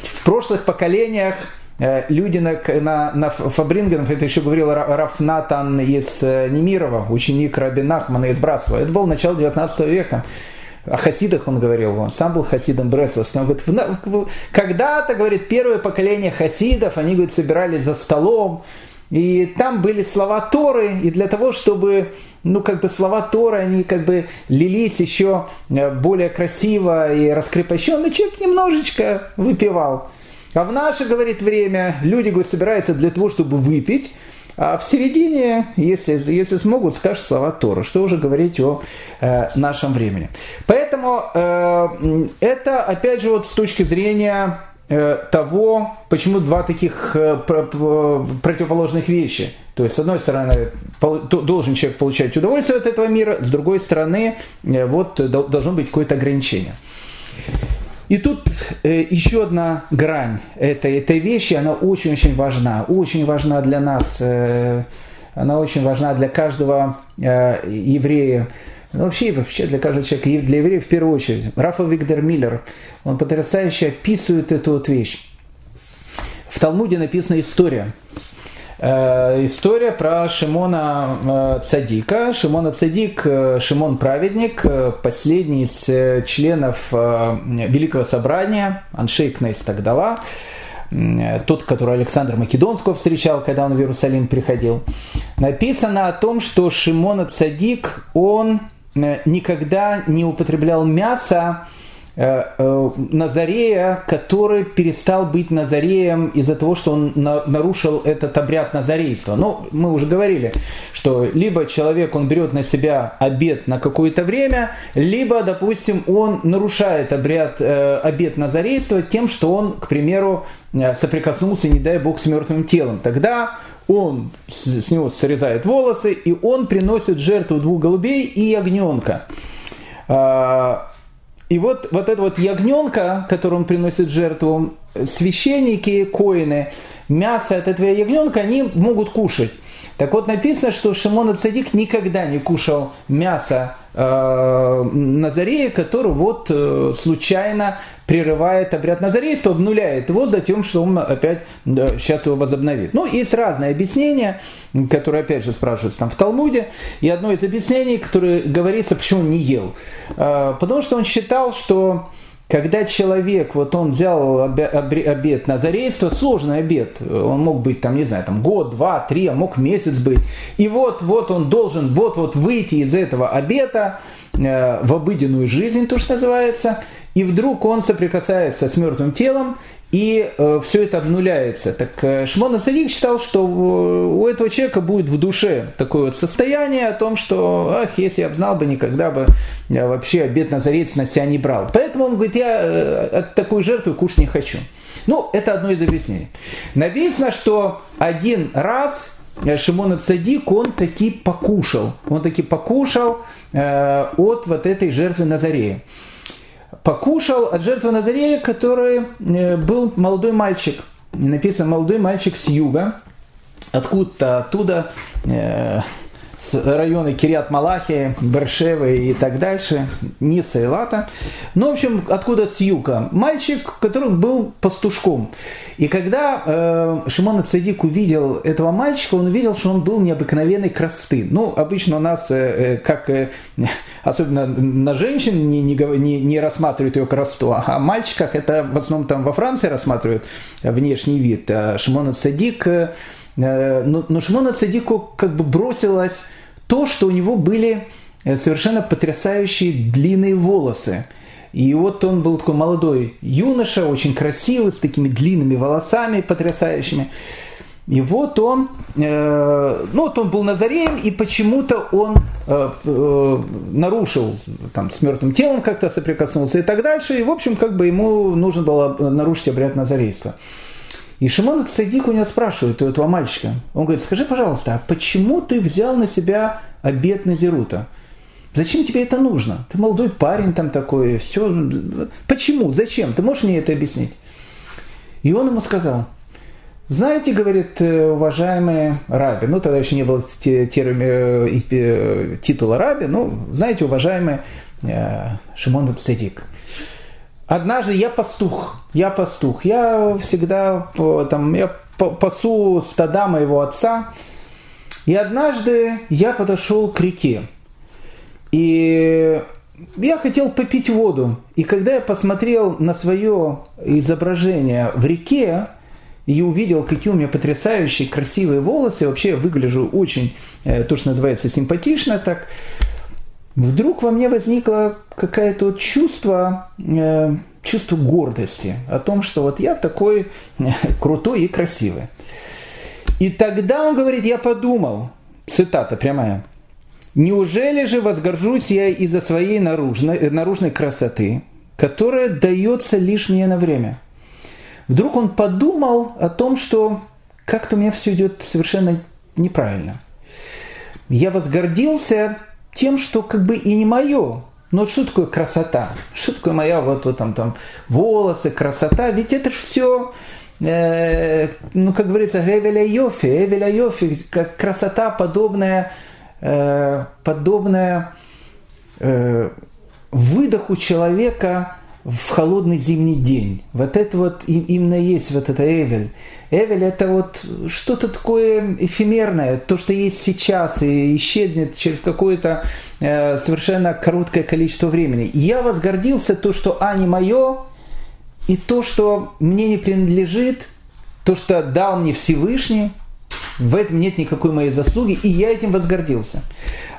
в прошлых поколениях, э, люди на, на, на Фабрингенов, это еще говорил Рафнатан из э, Немирова, ученик Раби Нахмана из Брасова, это было начало 19 века, о хасидах он говорил, он сам был хасидом Бресловским. Он говорит, когда-то, говорит, первое поколение хасидов, они, говорит, собирались за столом, и там были слова Торы, и для того, чтобы, ну, как бы слова Торы, они как бы лились еще э, более красиво и раскрепощенно, человек немножечко выпивал. А в наше, говорит, время люди, говорит, собираются для того, чтобы выпить, а в середине, если, если смогут, скажут слова Тора. Что уже говорить о э, нашем времени. Поэтому э, это, опять же, вот с точки зрения э, того, почему два таких э, противоположных вещи. То есть, с одной стороны, должен человек получать удовольствие от этого мира, с другой стороны, э, вот должно быть какое-то ограничение. И тут э, еще одна грань этой, этой вещи, она очень-очень важна, очень важна для нас, э, она очень важна для каждого э, еврея, ну, вообще, вообще для каждого человека, для евреев в первую очередь. Рафа Виктор Миллер, он потрясающе описывает эту вот вещь. В Талмуде написана история – Э, история про Шимона э, Цадика. Шимона Цадик, э, Шимон Праведник, последний из членов Великого Собрания, Аншейк Нейс Тагдала, тот, который Александр Македонского встречал, когда он в Иерусалим приходил. Написано о том, что Шимона Цадик, он никогда не употреблял мясо, Э, э, Назарея, который перестал быть Назареем из-за того, что он нарушил этот обряд Назарейства. Ну, мы уже говорили, что либо человек, он берет на себя обед на какое-то время, либо, допустим, он нарушает обряд, э, обед Назарейства тем, что он, к примеру, соприкоснулся, не дай бог, с мертвым телом. Тогда он с него срезает волосы, и он приносит жертву двух голубей и ягненка. А, и вот, вот это вот ягненка, которую он приносит жертву, священники, коины, мясо от этого ягненка они могут кушать. Так вот написано, что Шимон Ацадик никогда не кушал мясо э, Назарея, который вот э, случайно прерывает обряд Назарейства, обнуляет его за тем, что он опять сейчас его возобновит. Ну, есть разные объяснения, которые опять же спрашиваются там в Талмуде. И одно из объяснений, которое говорится, почему он не ел. Э, потому что он считал, что когда человек, вот он взял обед на зарейство, сложный обед, он мог быть там, не знаю, там год, два, три, а мог месяц быть, и вот, вот он должен вот-вот выйти из этого обета э, в обыденную жизнь, то, что называется, и вдруг он соприкасается с мертвым телом, и э, все это обнуляется. Так э, Шмон Садик считал, что у этого человека будет в душе такое вот состояние о том, что, ах, если я бы знал бы, никогда бы я вообще обед назарец на себя не брал. Поэтому он говорит, я э, от такой кушать не хочу. Ну, это одно из объяснений. Написано, что один раз э, Шимон Цадик, он таки покушал. Он таки покушал э, от вот этой жертвы Назарея покушал от жертвы Назарея, который э, был молодой мальчик. Написано молодой мальчик с юга, откуда-то оттуда, э, с района Кириат Малахи, Бершевы и так дальше, Ниса и Лата. Ну, в общем, откуда с юга. Мальчик, который был пастушком. И когда э, Шимон Цадик увидел этого мальчика, он увидел, что он был необыкновенной красоты. Ну, обычно у нас, э, э как э, особенно на женщин, не, не, не рассматривают ее красоту, а мальчиках это в основном там во Франции рассматривают внешний вид. А Шимон Цадик, э, э, но, но Шимона Цадику как бы бросилось то, что у него были э, совершенно потрясающие длинные волосы. И вот он был такой молодой юноша, очень красивый, с такими длинными волосами потрясающими. И вот он, э, ну вот он был Назареем, и почему-то он э, э, нарушил, там, с мертвым телом как-то соприкоснулся и так дальше. И, в общем, как бы ему нужно было нарушить обряд Назарейства. И Шимон Цадик у него спрашивает, у этого мальчика, он говорит, скажи, пожалуйста, а почему ты взял на себя обет Назирута? Зачем тебе это нужно? Ты молодой парень там такой, все. Почему? Зачем? Ты можешь мне это объяснить? И он ему сказал, знаете, говорит, э, уважаемые раби, ну тогда еще не было термина, э, э, титула раби, ну, знаете, уважаемый Шимон Цедик, однажды я пастух, я пастух, я всегда там, я пасу стада моего отца, и однажды я подошел к реке, и я хотел попить воду. И когда я посмотрел на свое изображение в реке, и увидел, какие у меня потрясающие, красивые волосы, вообще я выгляжу очень, э, то, что называется, симпатично так, вдруг во мне возникло какое-то вот чувство, э, чувство гордости о том, что вот я такой э, крутой и красивый. И тогда он говорит, я подумал, цитата прямая, Неужели же возгоржусь я из-за своей наружной, э, наружной красоты, которая дается лишь мне на время? Вдруг он подумал о том, что как-то у меня все идет совершенно неправильно. Я возгордился тем, что как бы и не мое. Но что такое красота? Что такое моя вот, вот там, там волосы, красота? Ведь это же все, э, ну, как говорится, Эвеля Йофи, Эвеля Йофи, как красота подобная Э, подобное э, выдоху человека в холодный зимний день. Вот это вот именно есть вот это Эвель. Эвель это вот что-то такое эфемерное, то, что есть сейчас и исчезнет через какое-то э, совершенно короткое количество времени. И я возгордился то, что А не мое, и то, что мне не принадлежит, то, что дал мне Всевышний – в этом нет никакой моей заслуги, и я этим возгордился.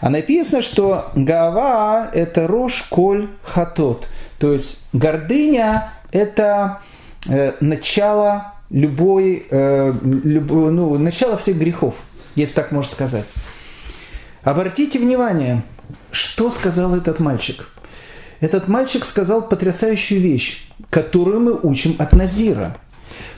А написано, что Гава – это Рош Коль Хатот. То есть гордыня – это э, начало любой, э, люб, ну, начало всех грехов, если так можно сказать. Обратите внимание, что сказал этот мальчик. Этот мальчик сказал потрясающую вещь, которую мы учим от Назира.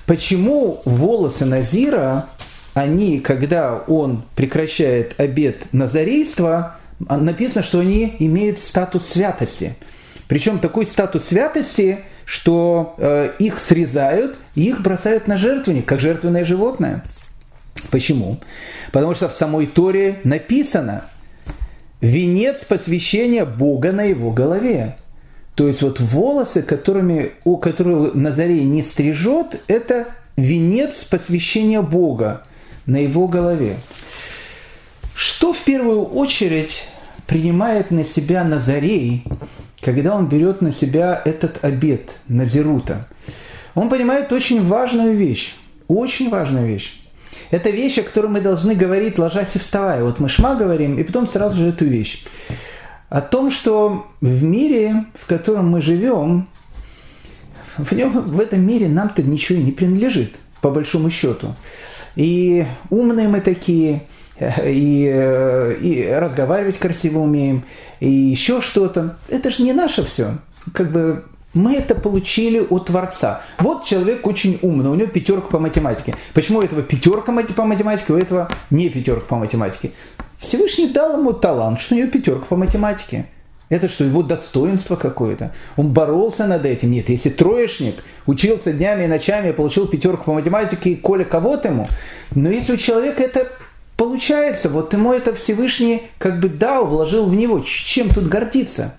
Почему волосы Назира они, когда он прекращает обед назарейства, а, написано, что они имеют статус святости. Причем такой статус святости, что э, их срезают и их бросают на жертвенник, как жертвенное животное. Почему? Потому что в самой Торе написано венец посвящения Бога на его голове. То есть вот волосы, которыми, у которых Назарей не стрижет, это венец посвящения Бога на его голове. Что в первую очередь принимает на себя Назарей, когда он берет на себя этот обет Назирута? Он понимает очень важную вещь, очень важную вещь. Это вещь, о которой мы должны говорить, ложась и вставая. Вот мы шма говорим, и потом сразу же эту вещь. О том, что в мире, в котором мы живем, в, нем, в этом мире нам-то ничего и не принадлежит, по большому счету и умные мы такие, и, и разговаривать красиво умеем, и еще что-то. Это же не наше все. Как бы мы это получили у Творца. Вот человек очень умный, у него пятерка по математике. Почему у этого пятерка по математике, у этого не пятерка по математике? Всевышний дал ему талант, что у него пятерка по математике. Это что, его достоинство какое-то? Он боролся над этим? Нет, если троечник учился днями и ночами, получил пятерку по математике, и коля кого-то ему. Но если у человека это получается, вот ему это Всевышний как бы дал, вложил в него. Чем тут гордиться?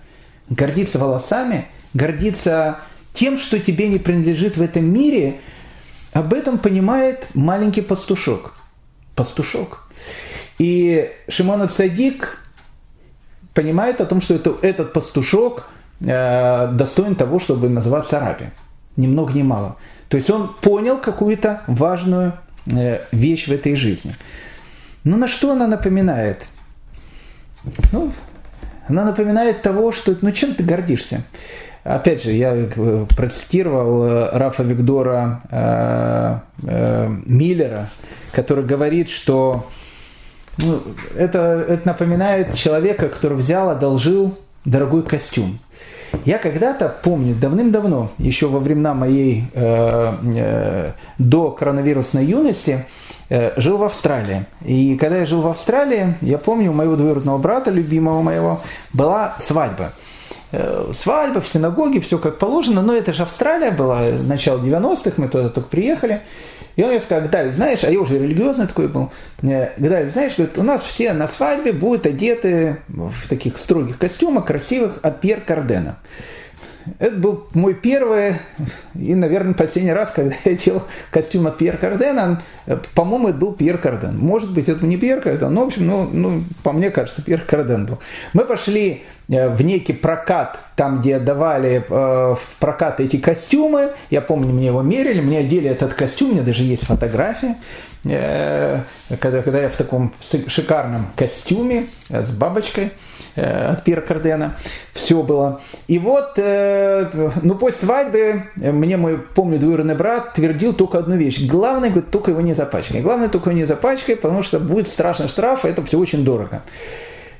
Гордиться волосами, гордиться тем, что тебе не принадлежит в этом мире, об этом понимает маленький пастушок. Пастушок. И Шимон Цадик понимает о том, что это, этот пастушок э, достоин того, чтобы называться раби. Ни много ни мало. То есть он понял какую-то важную э, вещь в этой жизни. Но на что она напоминает? Ну, она напоминает того, что ну чем ты гордишься? Опять же, я э, процитировал э, Рафа Виктора э, э, Миллера, который говорит, что ну, это, это напоминает человека, который взял, одолжил дорогой костюм. Я когда-то помню, давным-давно, еще во времена моей э, э, до коронавирусной юности, э, жил в Австралии. И когда я жил в Австралии, я помню, у моего двоюродного брата, любимого моего, была свадьба. Э, свадьба в синагоге, все как положено, но это же Австралия была, начало 90-х, мы туда только приехали. И он мне сказал, Давид, знаешь, а я уже религиозный такой был, Давид, знаешь, говорит, у нас все на свадьбе будут одеты в таких строгих костюмах, красивых, от Пьер Кардена. Это был мой первый и, наверное, последний раз, когда я делал костюм от Пьер Кардена. По-моему, это был Пьер Карден. Может быть, это не Пьер Карден, но, в общем, ну, ну, по мне кажется, Пьер Карден был. Мы пошли в некий прокат, там, где давали э, в прокат эти костюмы. Я помню, мне его мерили, мне одели этот костюм, у меня даже есть фотография. Э, когда, когда я в таком шикарном костюме с бабочкой – Э, от Пьера Кардена. Все было. И вот, э, ну, после свадьбы мне мой, помню, двоюродный брат твердил только одну вещь. Главное, говорит, только его не запачкай. Главное, только его не запачкай, потому что будет страшный штраф, это все очень дорого.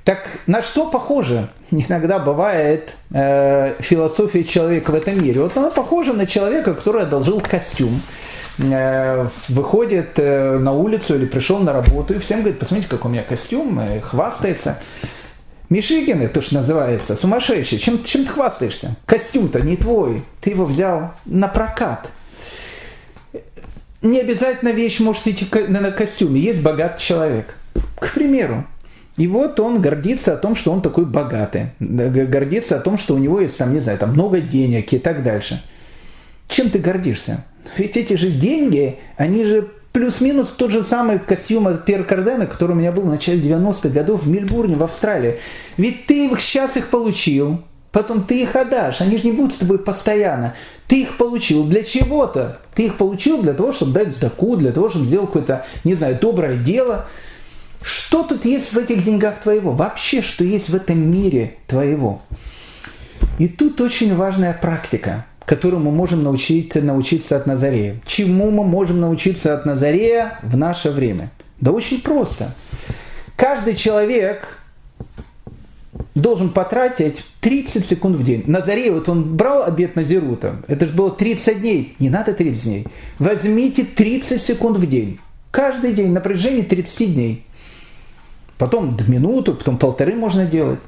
Так на что похоже иногда бывает э, философия человека в этом мире? Вот она похожа на человека, который одолжил костюм, э, выходит э, на улицу или пришел на работу и всем говорит, посмотрите, какой у меня костюм, э, хвастается. Мишигины, то, что называется, сумасшедший. Чем, чем ты хвастаешься? Костюм-то не твой. Ты его взял на прокат. Не обязательно вещь может идти на костюме. Есть богатый человек. К примеру. И вот он гордится о том, что он такой богатый. Гордится о том, что у него есть, там, не знаю, там много денег и так дальше. Чем ты гордишься? Ведь эти же деньги, они же плюс-минус тот же самый костюм от Пьер Кардена, который у меня был в начале 90-х годов в Мельбурне, в Австралии. Ведь ты их сейчас их получил, потом ты их отдашь, они же не будут с тобой постоянно. Ты их получил для чего-то. Ты их получил для того, чтобы дать сдаку, для того, чтобы сделать какое-то, не знаю, доброе дело. Что тут есть в этих деньгах твоего? Вообще, что есть в этом мире твоего? И тут очень важная практика – которому мы можем научить, научиться от Назарея. Чему мы можем научиться от Назарея в наше время? Да очень просто. Каждый человек должен потратить 30 секунд в день. Назарей, вот он брал обед Назирута, это же было 30 дней, не надо 30 дней. Возьмите 30 секунд в день. Каждый день на протяжении 30 дней. Потом минуту, потом полторы можно делать.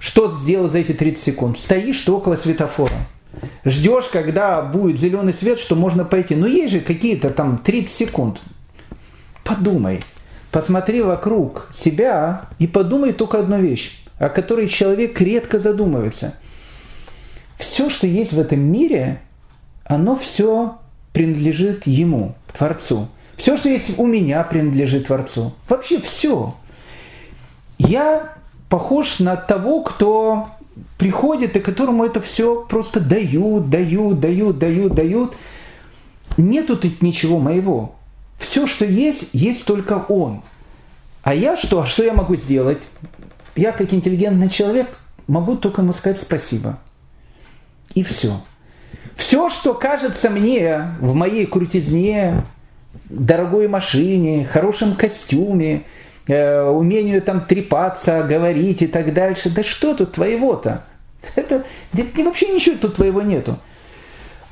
Что сделать за эти 30 секунд? Стоишь ты около светофора Ждешь, когда будет зеленый свет, что можно пойти. Но есть же какие-то там 30 секунд. Подумай. Посмотри вокруг себя и подумай только одну вещь, о которой человек редко задумывается. Все, что есть в этом мире, оно все принадлежит ему, Творцу. Все, что есть у меня, принадлежит Творцу. Вообще все. Я похож на того, кто приходит и которому это все просто дают, дают, дают, дают, дают. Нету тут ничего моего. Все, что есть, есть только он. А я что? А что я могу сделать? Я, как интеллигентный человек, могу только ему сказать спасибо. И все. Все, что кажется мне в моей крутизне, дорогой машине, хорошем костюме, умению там трепаться, говорить и так дальше. Да что тут твоего-то? *laughs* Это, это вообще ничего тут твоего нету.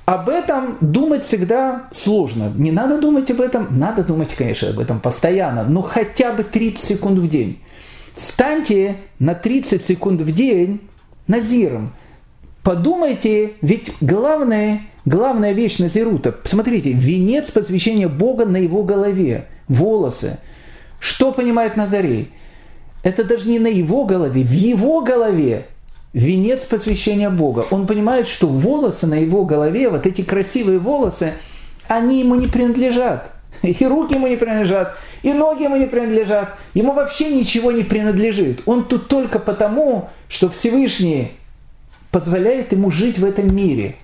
Об этом думать всегда сложно. Не надо думать об этом, надо думать, конечно, об этом постоянно, но хотя бы 30 секунд в день. Станьте на 30 секунд в день назиром. Подумайте, ведь главная, главная вещь назирута, посмотрите, венец посвящения Бога на его голове, волосы – Что понимает Назарей? Это даже не на его голове, в его голове венец посвящения Бога. Он понимает, что волосы на его голове, вот эти красивые волосы, они ему не принадлежат. И руки ему не принадлежат, и ноги ему не принадлежат. Ему вообще ничего не принадлежит. Он тут только потому, что Всевышний позволяет ему жить в этом мире,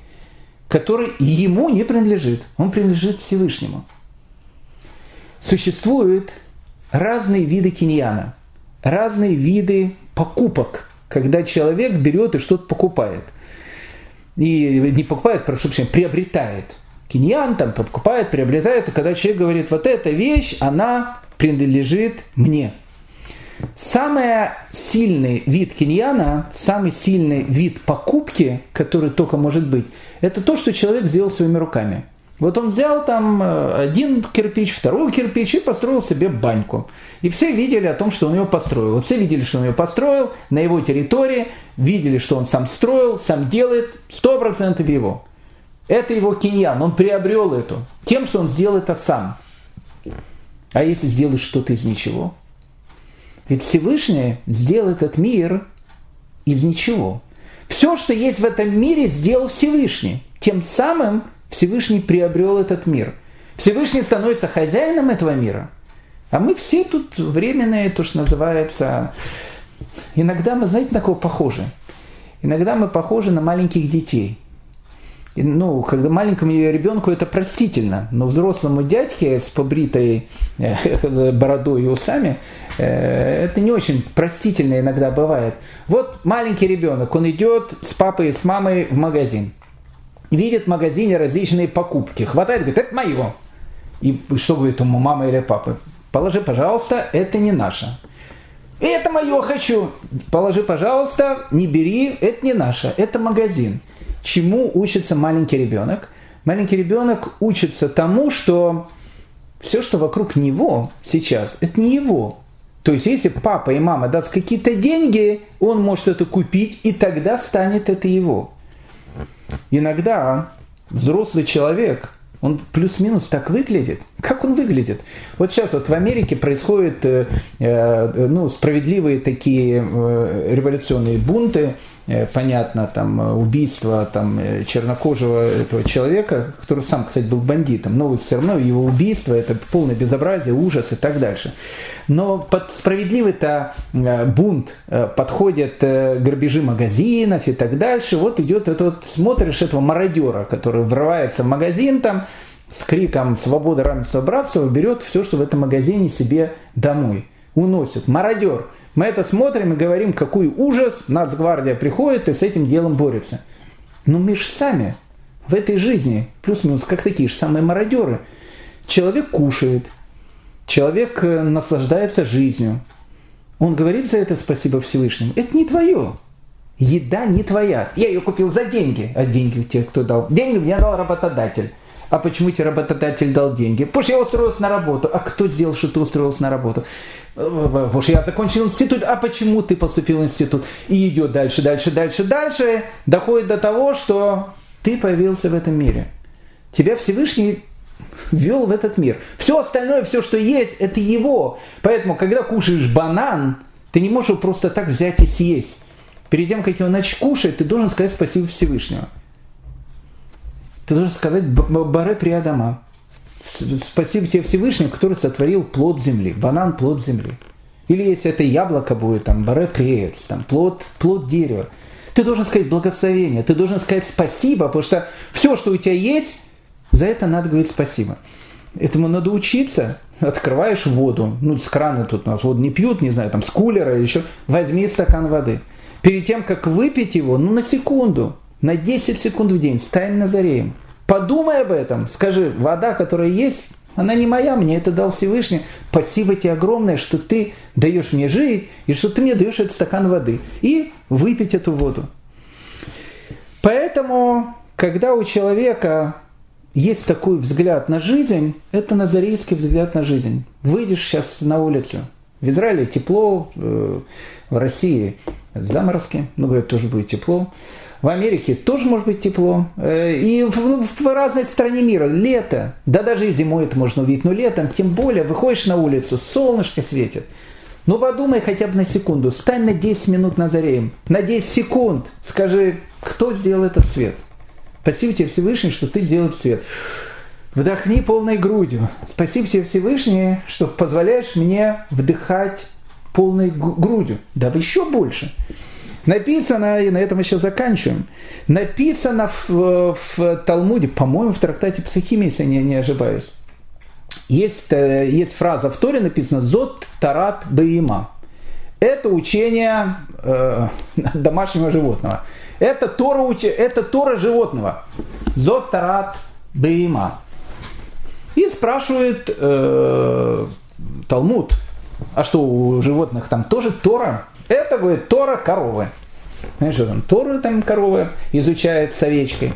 который ему не принадлежит. Он принадлежит Всевышнему. Существуют разные виды киньяна, разные виды покупок, когда человек берет и что-то покупает. И не покупает, прошу прощения, приобретает – киньян там покупает, приобретает, и когда человек говорит, вот эта вещь, она принадлежит мне. Самый сильный вид киньяна, самый сильный вид покупки, который только может быть, это то, что человек сделал своими руками. Вот он взял там э, один кирпич, второй кирпич и построил себе баньку. И все видели о том, что он ее построил. Вот все видели, что он ее построил на его территории, видели, что он сам строил, сам делает, сто процентов его. Это его киньян, он приобрел эту, тем, что он сделал это сам. А если сделать что-то из ничего? Ведь Всевышний сделал этот мир из ничего. Все, что есть в этом мире, сделал Всевышний. Тем самым Всевышний приобрел этот мир. Всевышний становится хозяином этого мира. А мы все тут временные, то, что называется... Иногда мы, знаете, на кого похожи? Иногда мы похожи на маленьких детей – ну, когда маленькому ребенку это простительно, но взрослому дядьке с побритой э, *laughs* бородой и усами э, это не очень простительно иногда бывает. Вот маленький ребенок, он идет с папой и с мамой в магазин, видит в магазине различные покупки, хватает, говорит, это мое. И что говорит ему мама или папа? Положи, пожалуйста, это не наше. Это мое хочу. Положи, пожалуйста, не бери, это не наше, это магазин. Чему учится маленький ребенок? Маленький ребенок учится тому, что все, что вокруг него сейчас, это не его. То есть, если папа и мама даст какие-то деньги, он может это купить, и тогда станет это его. Иногда взрослый человек он плюс-минус так выглядит. Как он выглядит? Вот сейчас вот в Америке происходят э, э, ну, справедливые такие э, революционные бунты, понятно, там э, убийство там, э, чернокожего этого человека, который сам, кстати, был бандитом, но все равно его убийство это полное безобразие, ужас и так дальше. Но под справедливый-то бунт подходят грабежи магазинов и так дальше. Вот идет этот смотришь этого мародера, который врывается в магазин там, с криком «Свобода, равенство, братство» берет все, что в этом магазине себе домой. Уносит. Мародер. Мы это смотрим и говорим, какой ужас, нацгвардия приходит и с этим делом борется. Но мы же сами в этой жизни, плюс-минус, как такие же самые мародеры. Человек кушает, человек э, наслаждается жизнью. Он говорит за это спасибо Всевышнему. Это не твое. Еда не твоя. Я ее купил за деньги. А деньги те, кто дал? Деньги мне дал работодатель. А почему тебе работодатель дал деньги? Потому что я устроился на работу. А кто сделал, что ты устроился на работу? Потому что я закончил институт. А почему ты поступил в институт? И идет дальше, дальше, дальше, дальше. Доходит до того, что ты появился в этом мире. Тебя Всевышний ввел в этот мир. Все остальное, все, что есть, это его. Поэтому, когда кушаешь банан, ты не можешь его просто так взять и съесть. Перед тем, как его начать кушать, ты должен сказать спасибо Всевышнему. Ты должен сказать Баре Приадама. Спасибо тебе Всевышнему, который сотворил плод земли. Банан – плод земли. Или если это яблоко будет, там, баре приец, там, плод, плод дерева. Ты должен сказать благословение, ты должен сказать спасибо, потому что все, что у тебя есть, за это надо говорить спасибо. Этому надо учиться. Открываешь воду, ну, с крана тут у нас воду не пьют, не знаю, там, с кулера еще. Возьми стакан воды. Перед тем, как выпить его, ну, на секунду, на 10 секунд в день стань Назареем. Подумай об этом. Скажи, вода, которая есть, она не моя, мне это дал Всевышний. Спасибо тебе огромное, что ты даешь мне жить, и что ты мне даешь этот стакан воды. И выпить эту воду. Поэтому, когда у человека есть такой взгляд на жизнь, это назарейский взгляд на жизнь. Выйдешь сейчас на улицу. В Израиле тепло, э, в России заморозки, ну, говорят, тоже будет тепло. В Америке тоже может быть тепло. Э, и в, ну, в разной стране мира. Лето. Да даже и зимой это можно увидеть. Но летом, тем более, выходишь на улицу, солнышко светит. Ну подумай хотя бы на секунду. Стань на 10 минут на зареем. На 10 секунд. Скажи, кто сделал этот свет? Спасибо тебе Всевышний, что ты сделал свет. Вдохни полной грудью. Спасибо тебе Всевышний, что позволяешь мне вдыхать полной грудью. Да еще больше. Написано, и на этом еще заканчиваем, написано в, в Талмуде, по-моему, в трактате Психимии, если я не ошибаюсь, есть, э, есть фраза в Торе написано «Зот тарат бейма». Это учение э, *laughs* домашнего животного. Это Тора, это Тора животного. «Зот тарат бейма». И спрашивает э, Талмуд, а что у животных там тоже Тора? Это, говорит, Тора коровы. Знаешь, что там, Торы там коровы изучает с овечкой.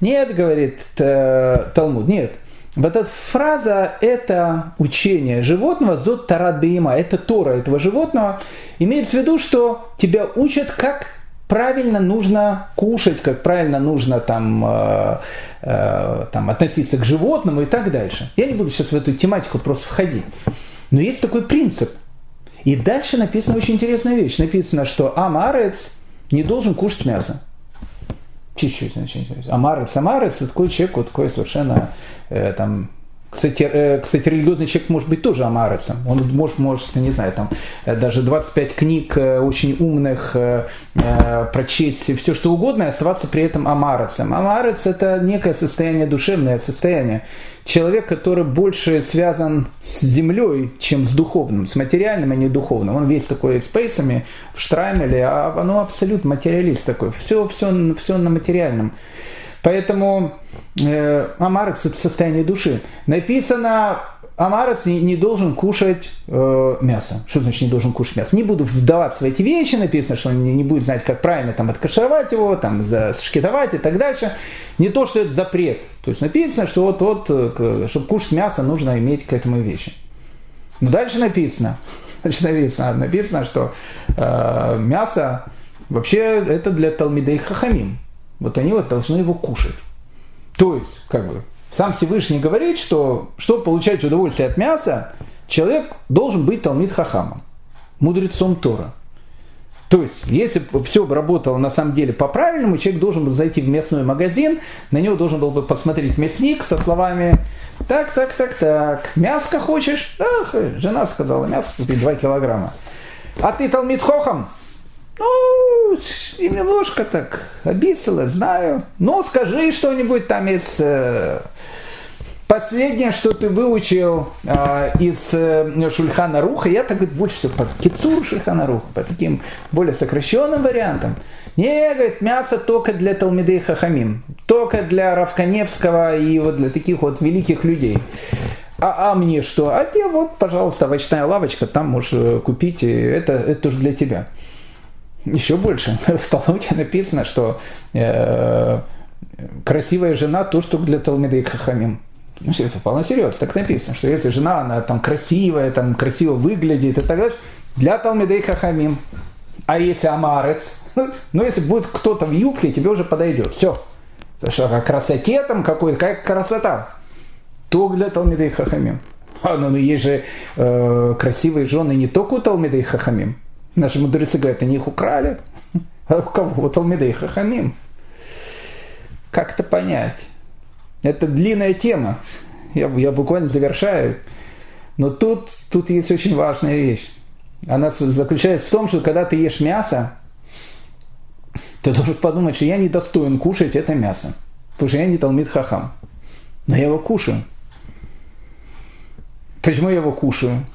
Нет, говорит Талмуд, нет. Вот эта фраза – это учение животного, зод тарат бейма, это Тора этого животного. Имеется в виду, что тебя учат, как правильно нужно кушать, как правильно нужно там, э, э, там, относиться к животному и так дальше. Я не буду сейчас в эту тематику просто входить. Но есть такой принцип. И дальше написана очень интересная вещь. Написано, что Амарец не должен кушать мясо. Чуть-чуть, значит, Амарец, Амарец, такой человек, вот такой совершенно э, там кстати, э, кстати, религиозный человек может быть тоже амарецом. Он может, может, не знаю, там э, даже 25 книг э, очень умных прочесть все что угодно и оставаться при этом амарецем. Амарец это некое состояние, душевное состояние. Человек, который больше связан с землей, чем с духовным, с материальным, а не духовным. Он весь такой с пейсами в Штраймеле, а оно абсолютно материалист такой. Все, все, все на материальном. Поэтому э, амарец это состояние души. Написано, амарец не, не должен кушать э, мясо. Что значит не должен кушать мясо? Не буду вдаваться в эти вещи, написано, что он не, не будет знать, как правильно там откашировать его, там зашкетовать и так дальше. Не то, что это запрет. То есть написано, что вот, вот э, чтобы кушать мясо, нужно иметь к этому вещи. Но дальше написано, *laughs* дальше написано, написано что э, мясо вообще это для Талмидей Хахамим вот они вот должны его кушать. То есть, как бы, сам Всевышний говорит, что чтобы получать удовольствие от мяса, человек должен быть Талмит Хахамом, мудрецом Тора. То есть, если бы все работало на самом деле по-правильному, человек должен был зайти в местный магазин, на него должен был бы посмотреть мясник со словами «Так, так, так, так, мяско хочешь?» «Ах, жена сказала, мяско купить 2 килограмма». «А ты Талмит Хохам?» Ну, немножко так обисало, знаю. Ну, скажи что-нибудь там из... Э, последнее, что ты выучил э, из э, Шульхана Руха, я так говорит, больше всего по кицуру Шульхана Руха, по таким более сокращенным вариантам. Не, говорит, мясо только для Талмидей Хахамим, только для Равканевского и вот для таких вот великих людей. А, а мне что? А тебе вот, пожалуйста, овощная лавочка, там можешь э, купить, это, это тоже для тебя. Еще больше. *laughs* В Талмуде написано, что э, красивая жена то, что для Талмида и Хахамим. Ну, это вполне серьезно, так написано, что если жена, она там красивая, там красиво выглядит и так далее, для Талмида и Хахамим. А если Амарец, *laughs* ну, если будет кто-то в юбке, тебе уже подойдет. Все. Потому что о красоте там какой-то, как красота, то для Талмида и Хахамим. *laughs* А, ну, ну есть же э, красивые жены не только у Талмида и Хахамим. Наши мудрецы говорят, они их украли. А у кого? У Талмидей Хахамим. Как это понять? Это длинная тема. Я, я буквально завершаю. Но тут, тут есть очень важная вещь. Она заключается в том, что когда ты ешь мясо, ты должен подумать, что я не достоин кушать это мясо. Потому что я не Талмит Хахам. Но я его кушаю. Почему я его кушаю?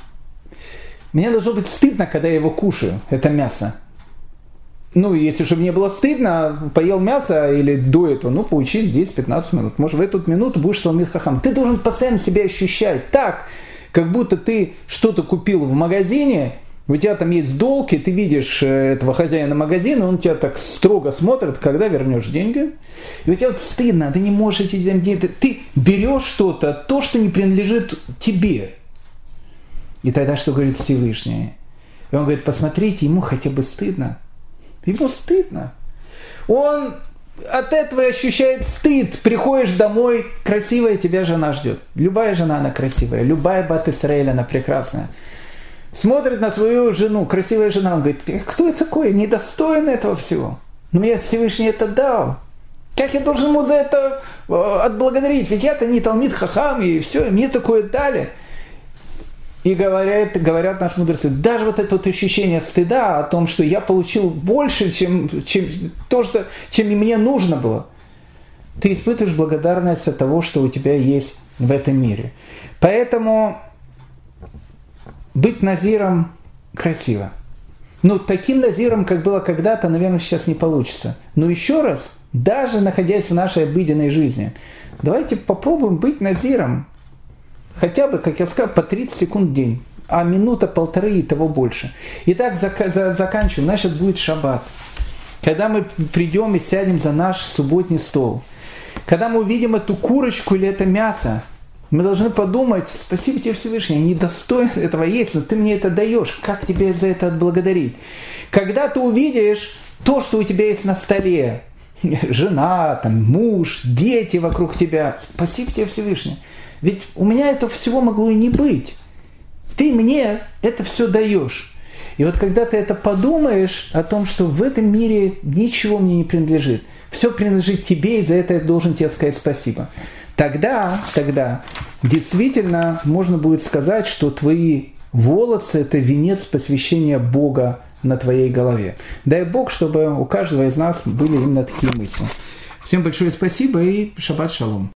Мне должно быть стыдно, когда я его кушаю, это мясо. Ну, если чтобы мне было стыдно, поел мясо или до этого, ну, поучи здесь 15 минут. Может, в эту минуту будешь Талмит Хахам. Ты должен постоянно себя ощущать так, как будто ты что-то купил в магазине, у тебя там есть долг, и ты видишь э, этого хозяина магазина, он тебя так строго смотрит, когда вернешь деньги. И у тебя вот стыдно, ты не можешь эти деньги. Ты берешь что-то, то, что не принадлежит тебе. И тогда что говорит Всевышний? И он говорит, посмотрите, ему хотя бы стыдно. Ему стыдно. он от этого ощущает стыд. Приходишь домой, красивая тебя жена ждет. Любая жена, она красивая. Любая бат Исраэль, она прекрасная. Смотрит на свою жену, красивая жена, он говорит, кто я такой, недостоин этого всего. Но мне Всевышний это дал. Как я должен ему за это э, отблагодарить? Ведь я-то не Талмит Хахам, и все, мне такое дали. И говорят, говорят наши мудрецы, даже вот это вот ощущение стыда о том, что я получил больше, чем, чем то, что, чем мне нужно было, ты испытываешь благодарность от того, что у тебя есть в этом мире. Поэтому быть назиром красиво. Ну, таким назиром, как было когда-то, наверное, сейчас не получится. Но еще раз, даже находясь в нашей обыденной жизни, давайте попробуем быть назиром Хотя бы, как я сказал, по 30 секунд в день. А минута, полторы и того больше. Итак, зак- за- заканчиваем. Значит, будет шаббат. Когда мы придем и сядем за наш субботний стол. Когда мы увидим эту курочку или это мясо, мы должны подумать, спасибо тебе Всевышний, я не достоин этого есть, но ты мне это даешь. Как тебе за это отблагодарить? Когда ты увидишь то, что у тебя есть на столе, жена, там, муж, дети вокруг тебя, спасибо тебе Всевышний. Ведь у меня этого всего могло и не быть. Ты мне это все даешь. И вот когда ты это подумаешь о том, что в этом мире ничего мне не принадлежит, все принадлежит тебе, и за это я должен тебе сказать спасибо. Тогда, тогда действительно можно будет сказать, что твои волосы – это венец посвящения Бога на твоей голове. Дай Бог, чтобы у каждого из нас были именно такие мысли. Всем большое спасибо и шаббат шалом.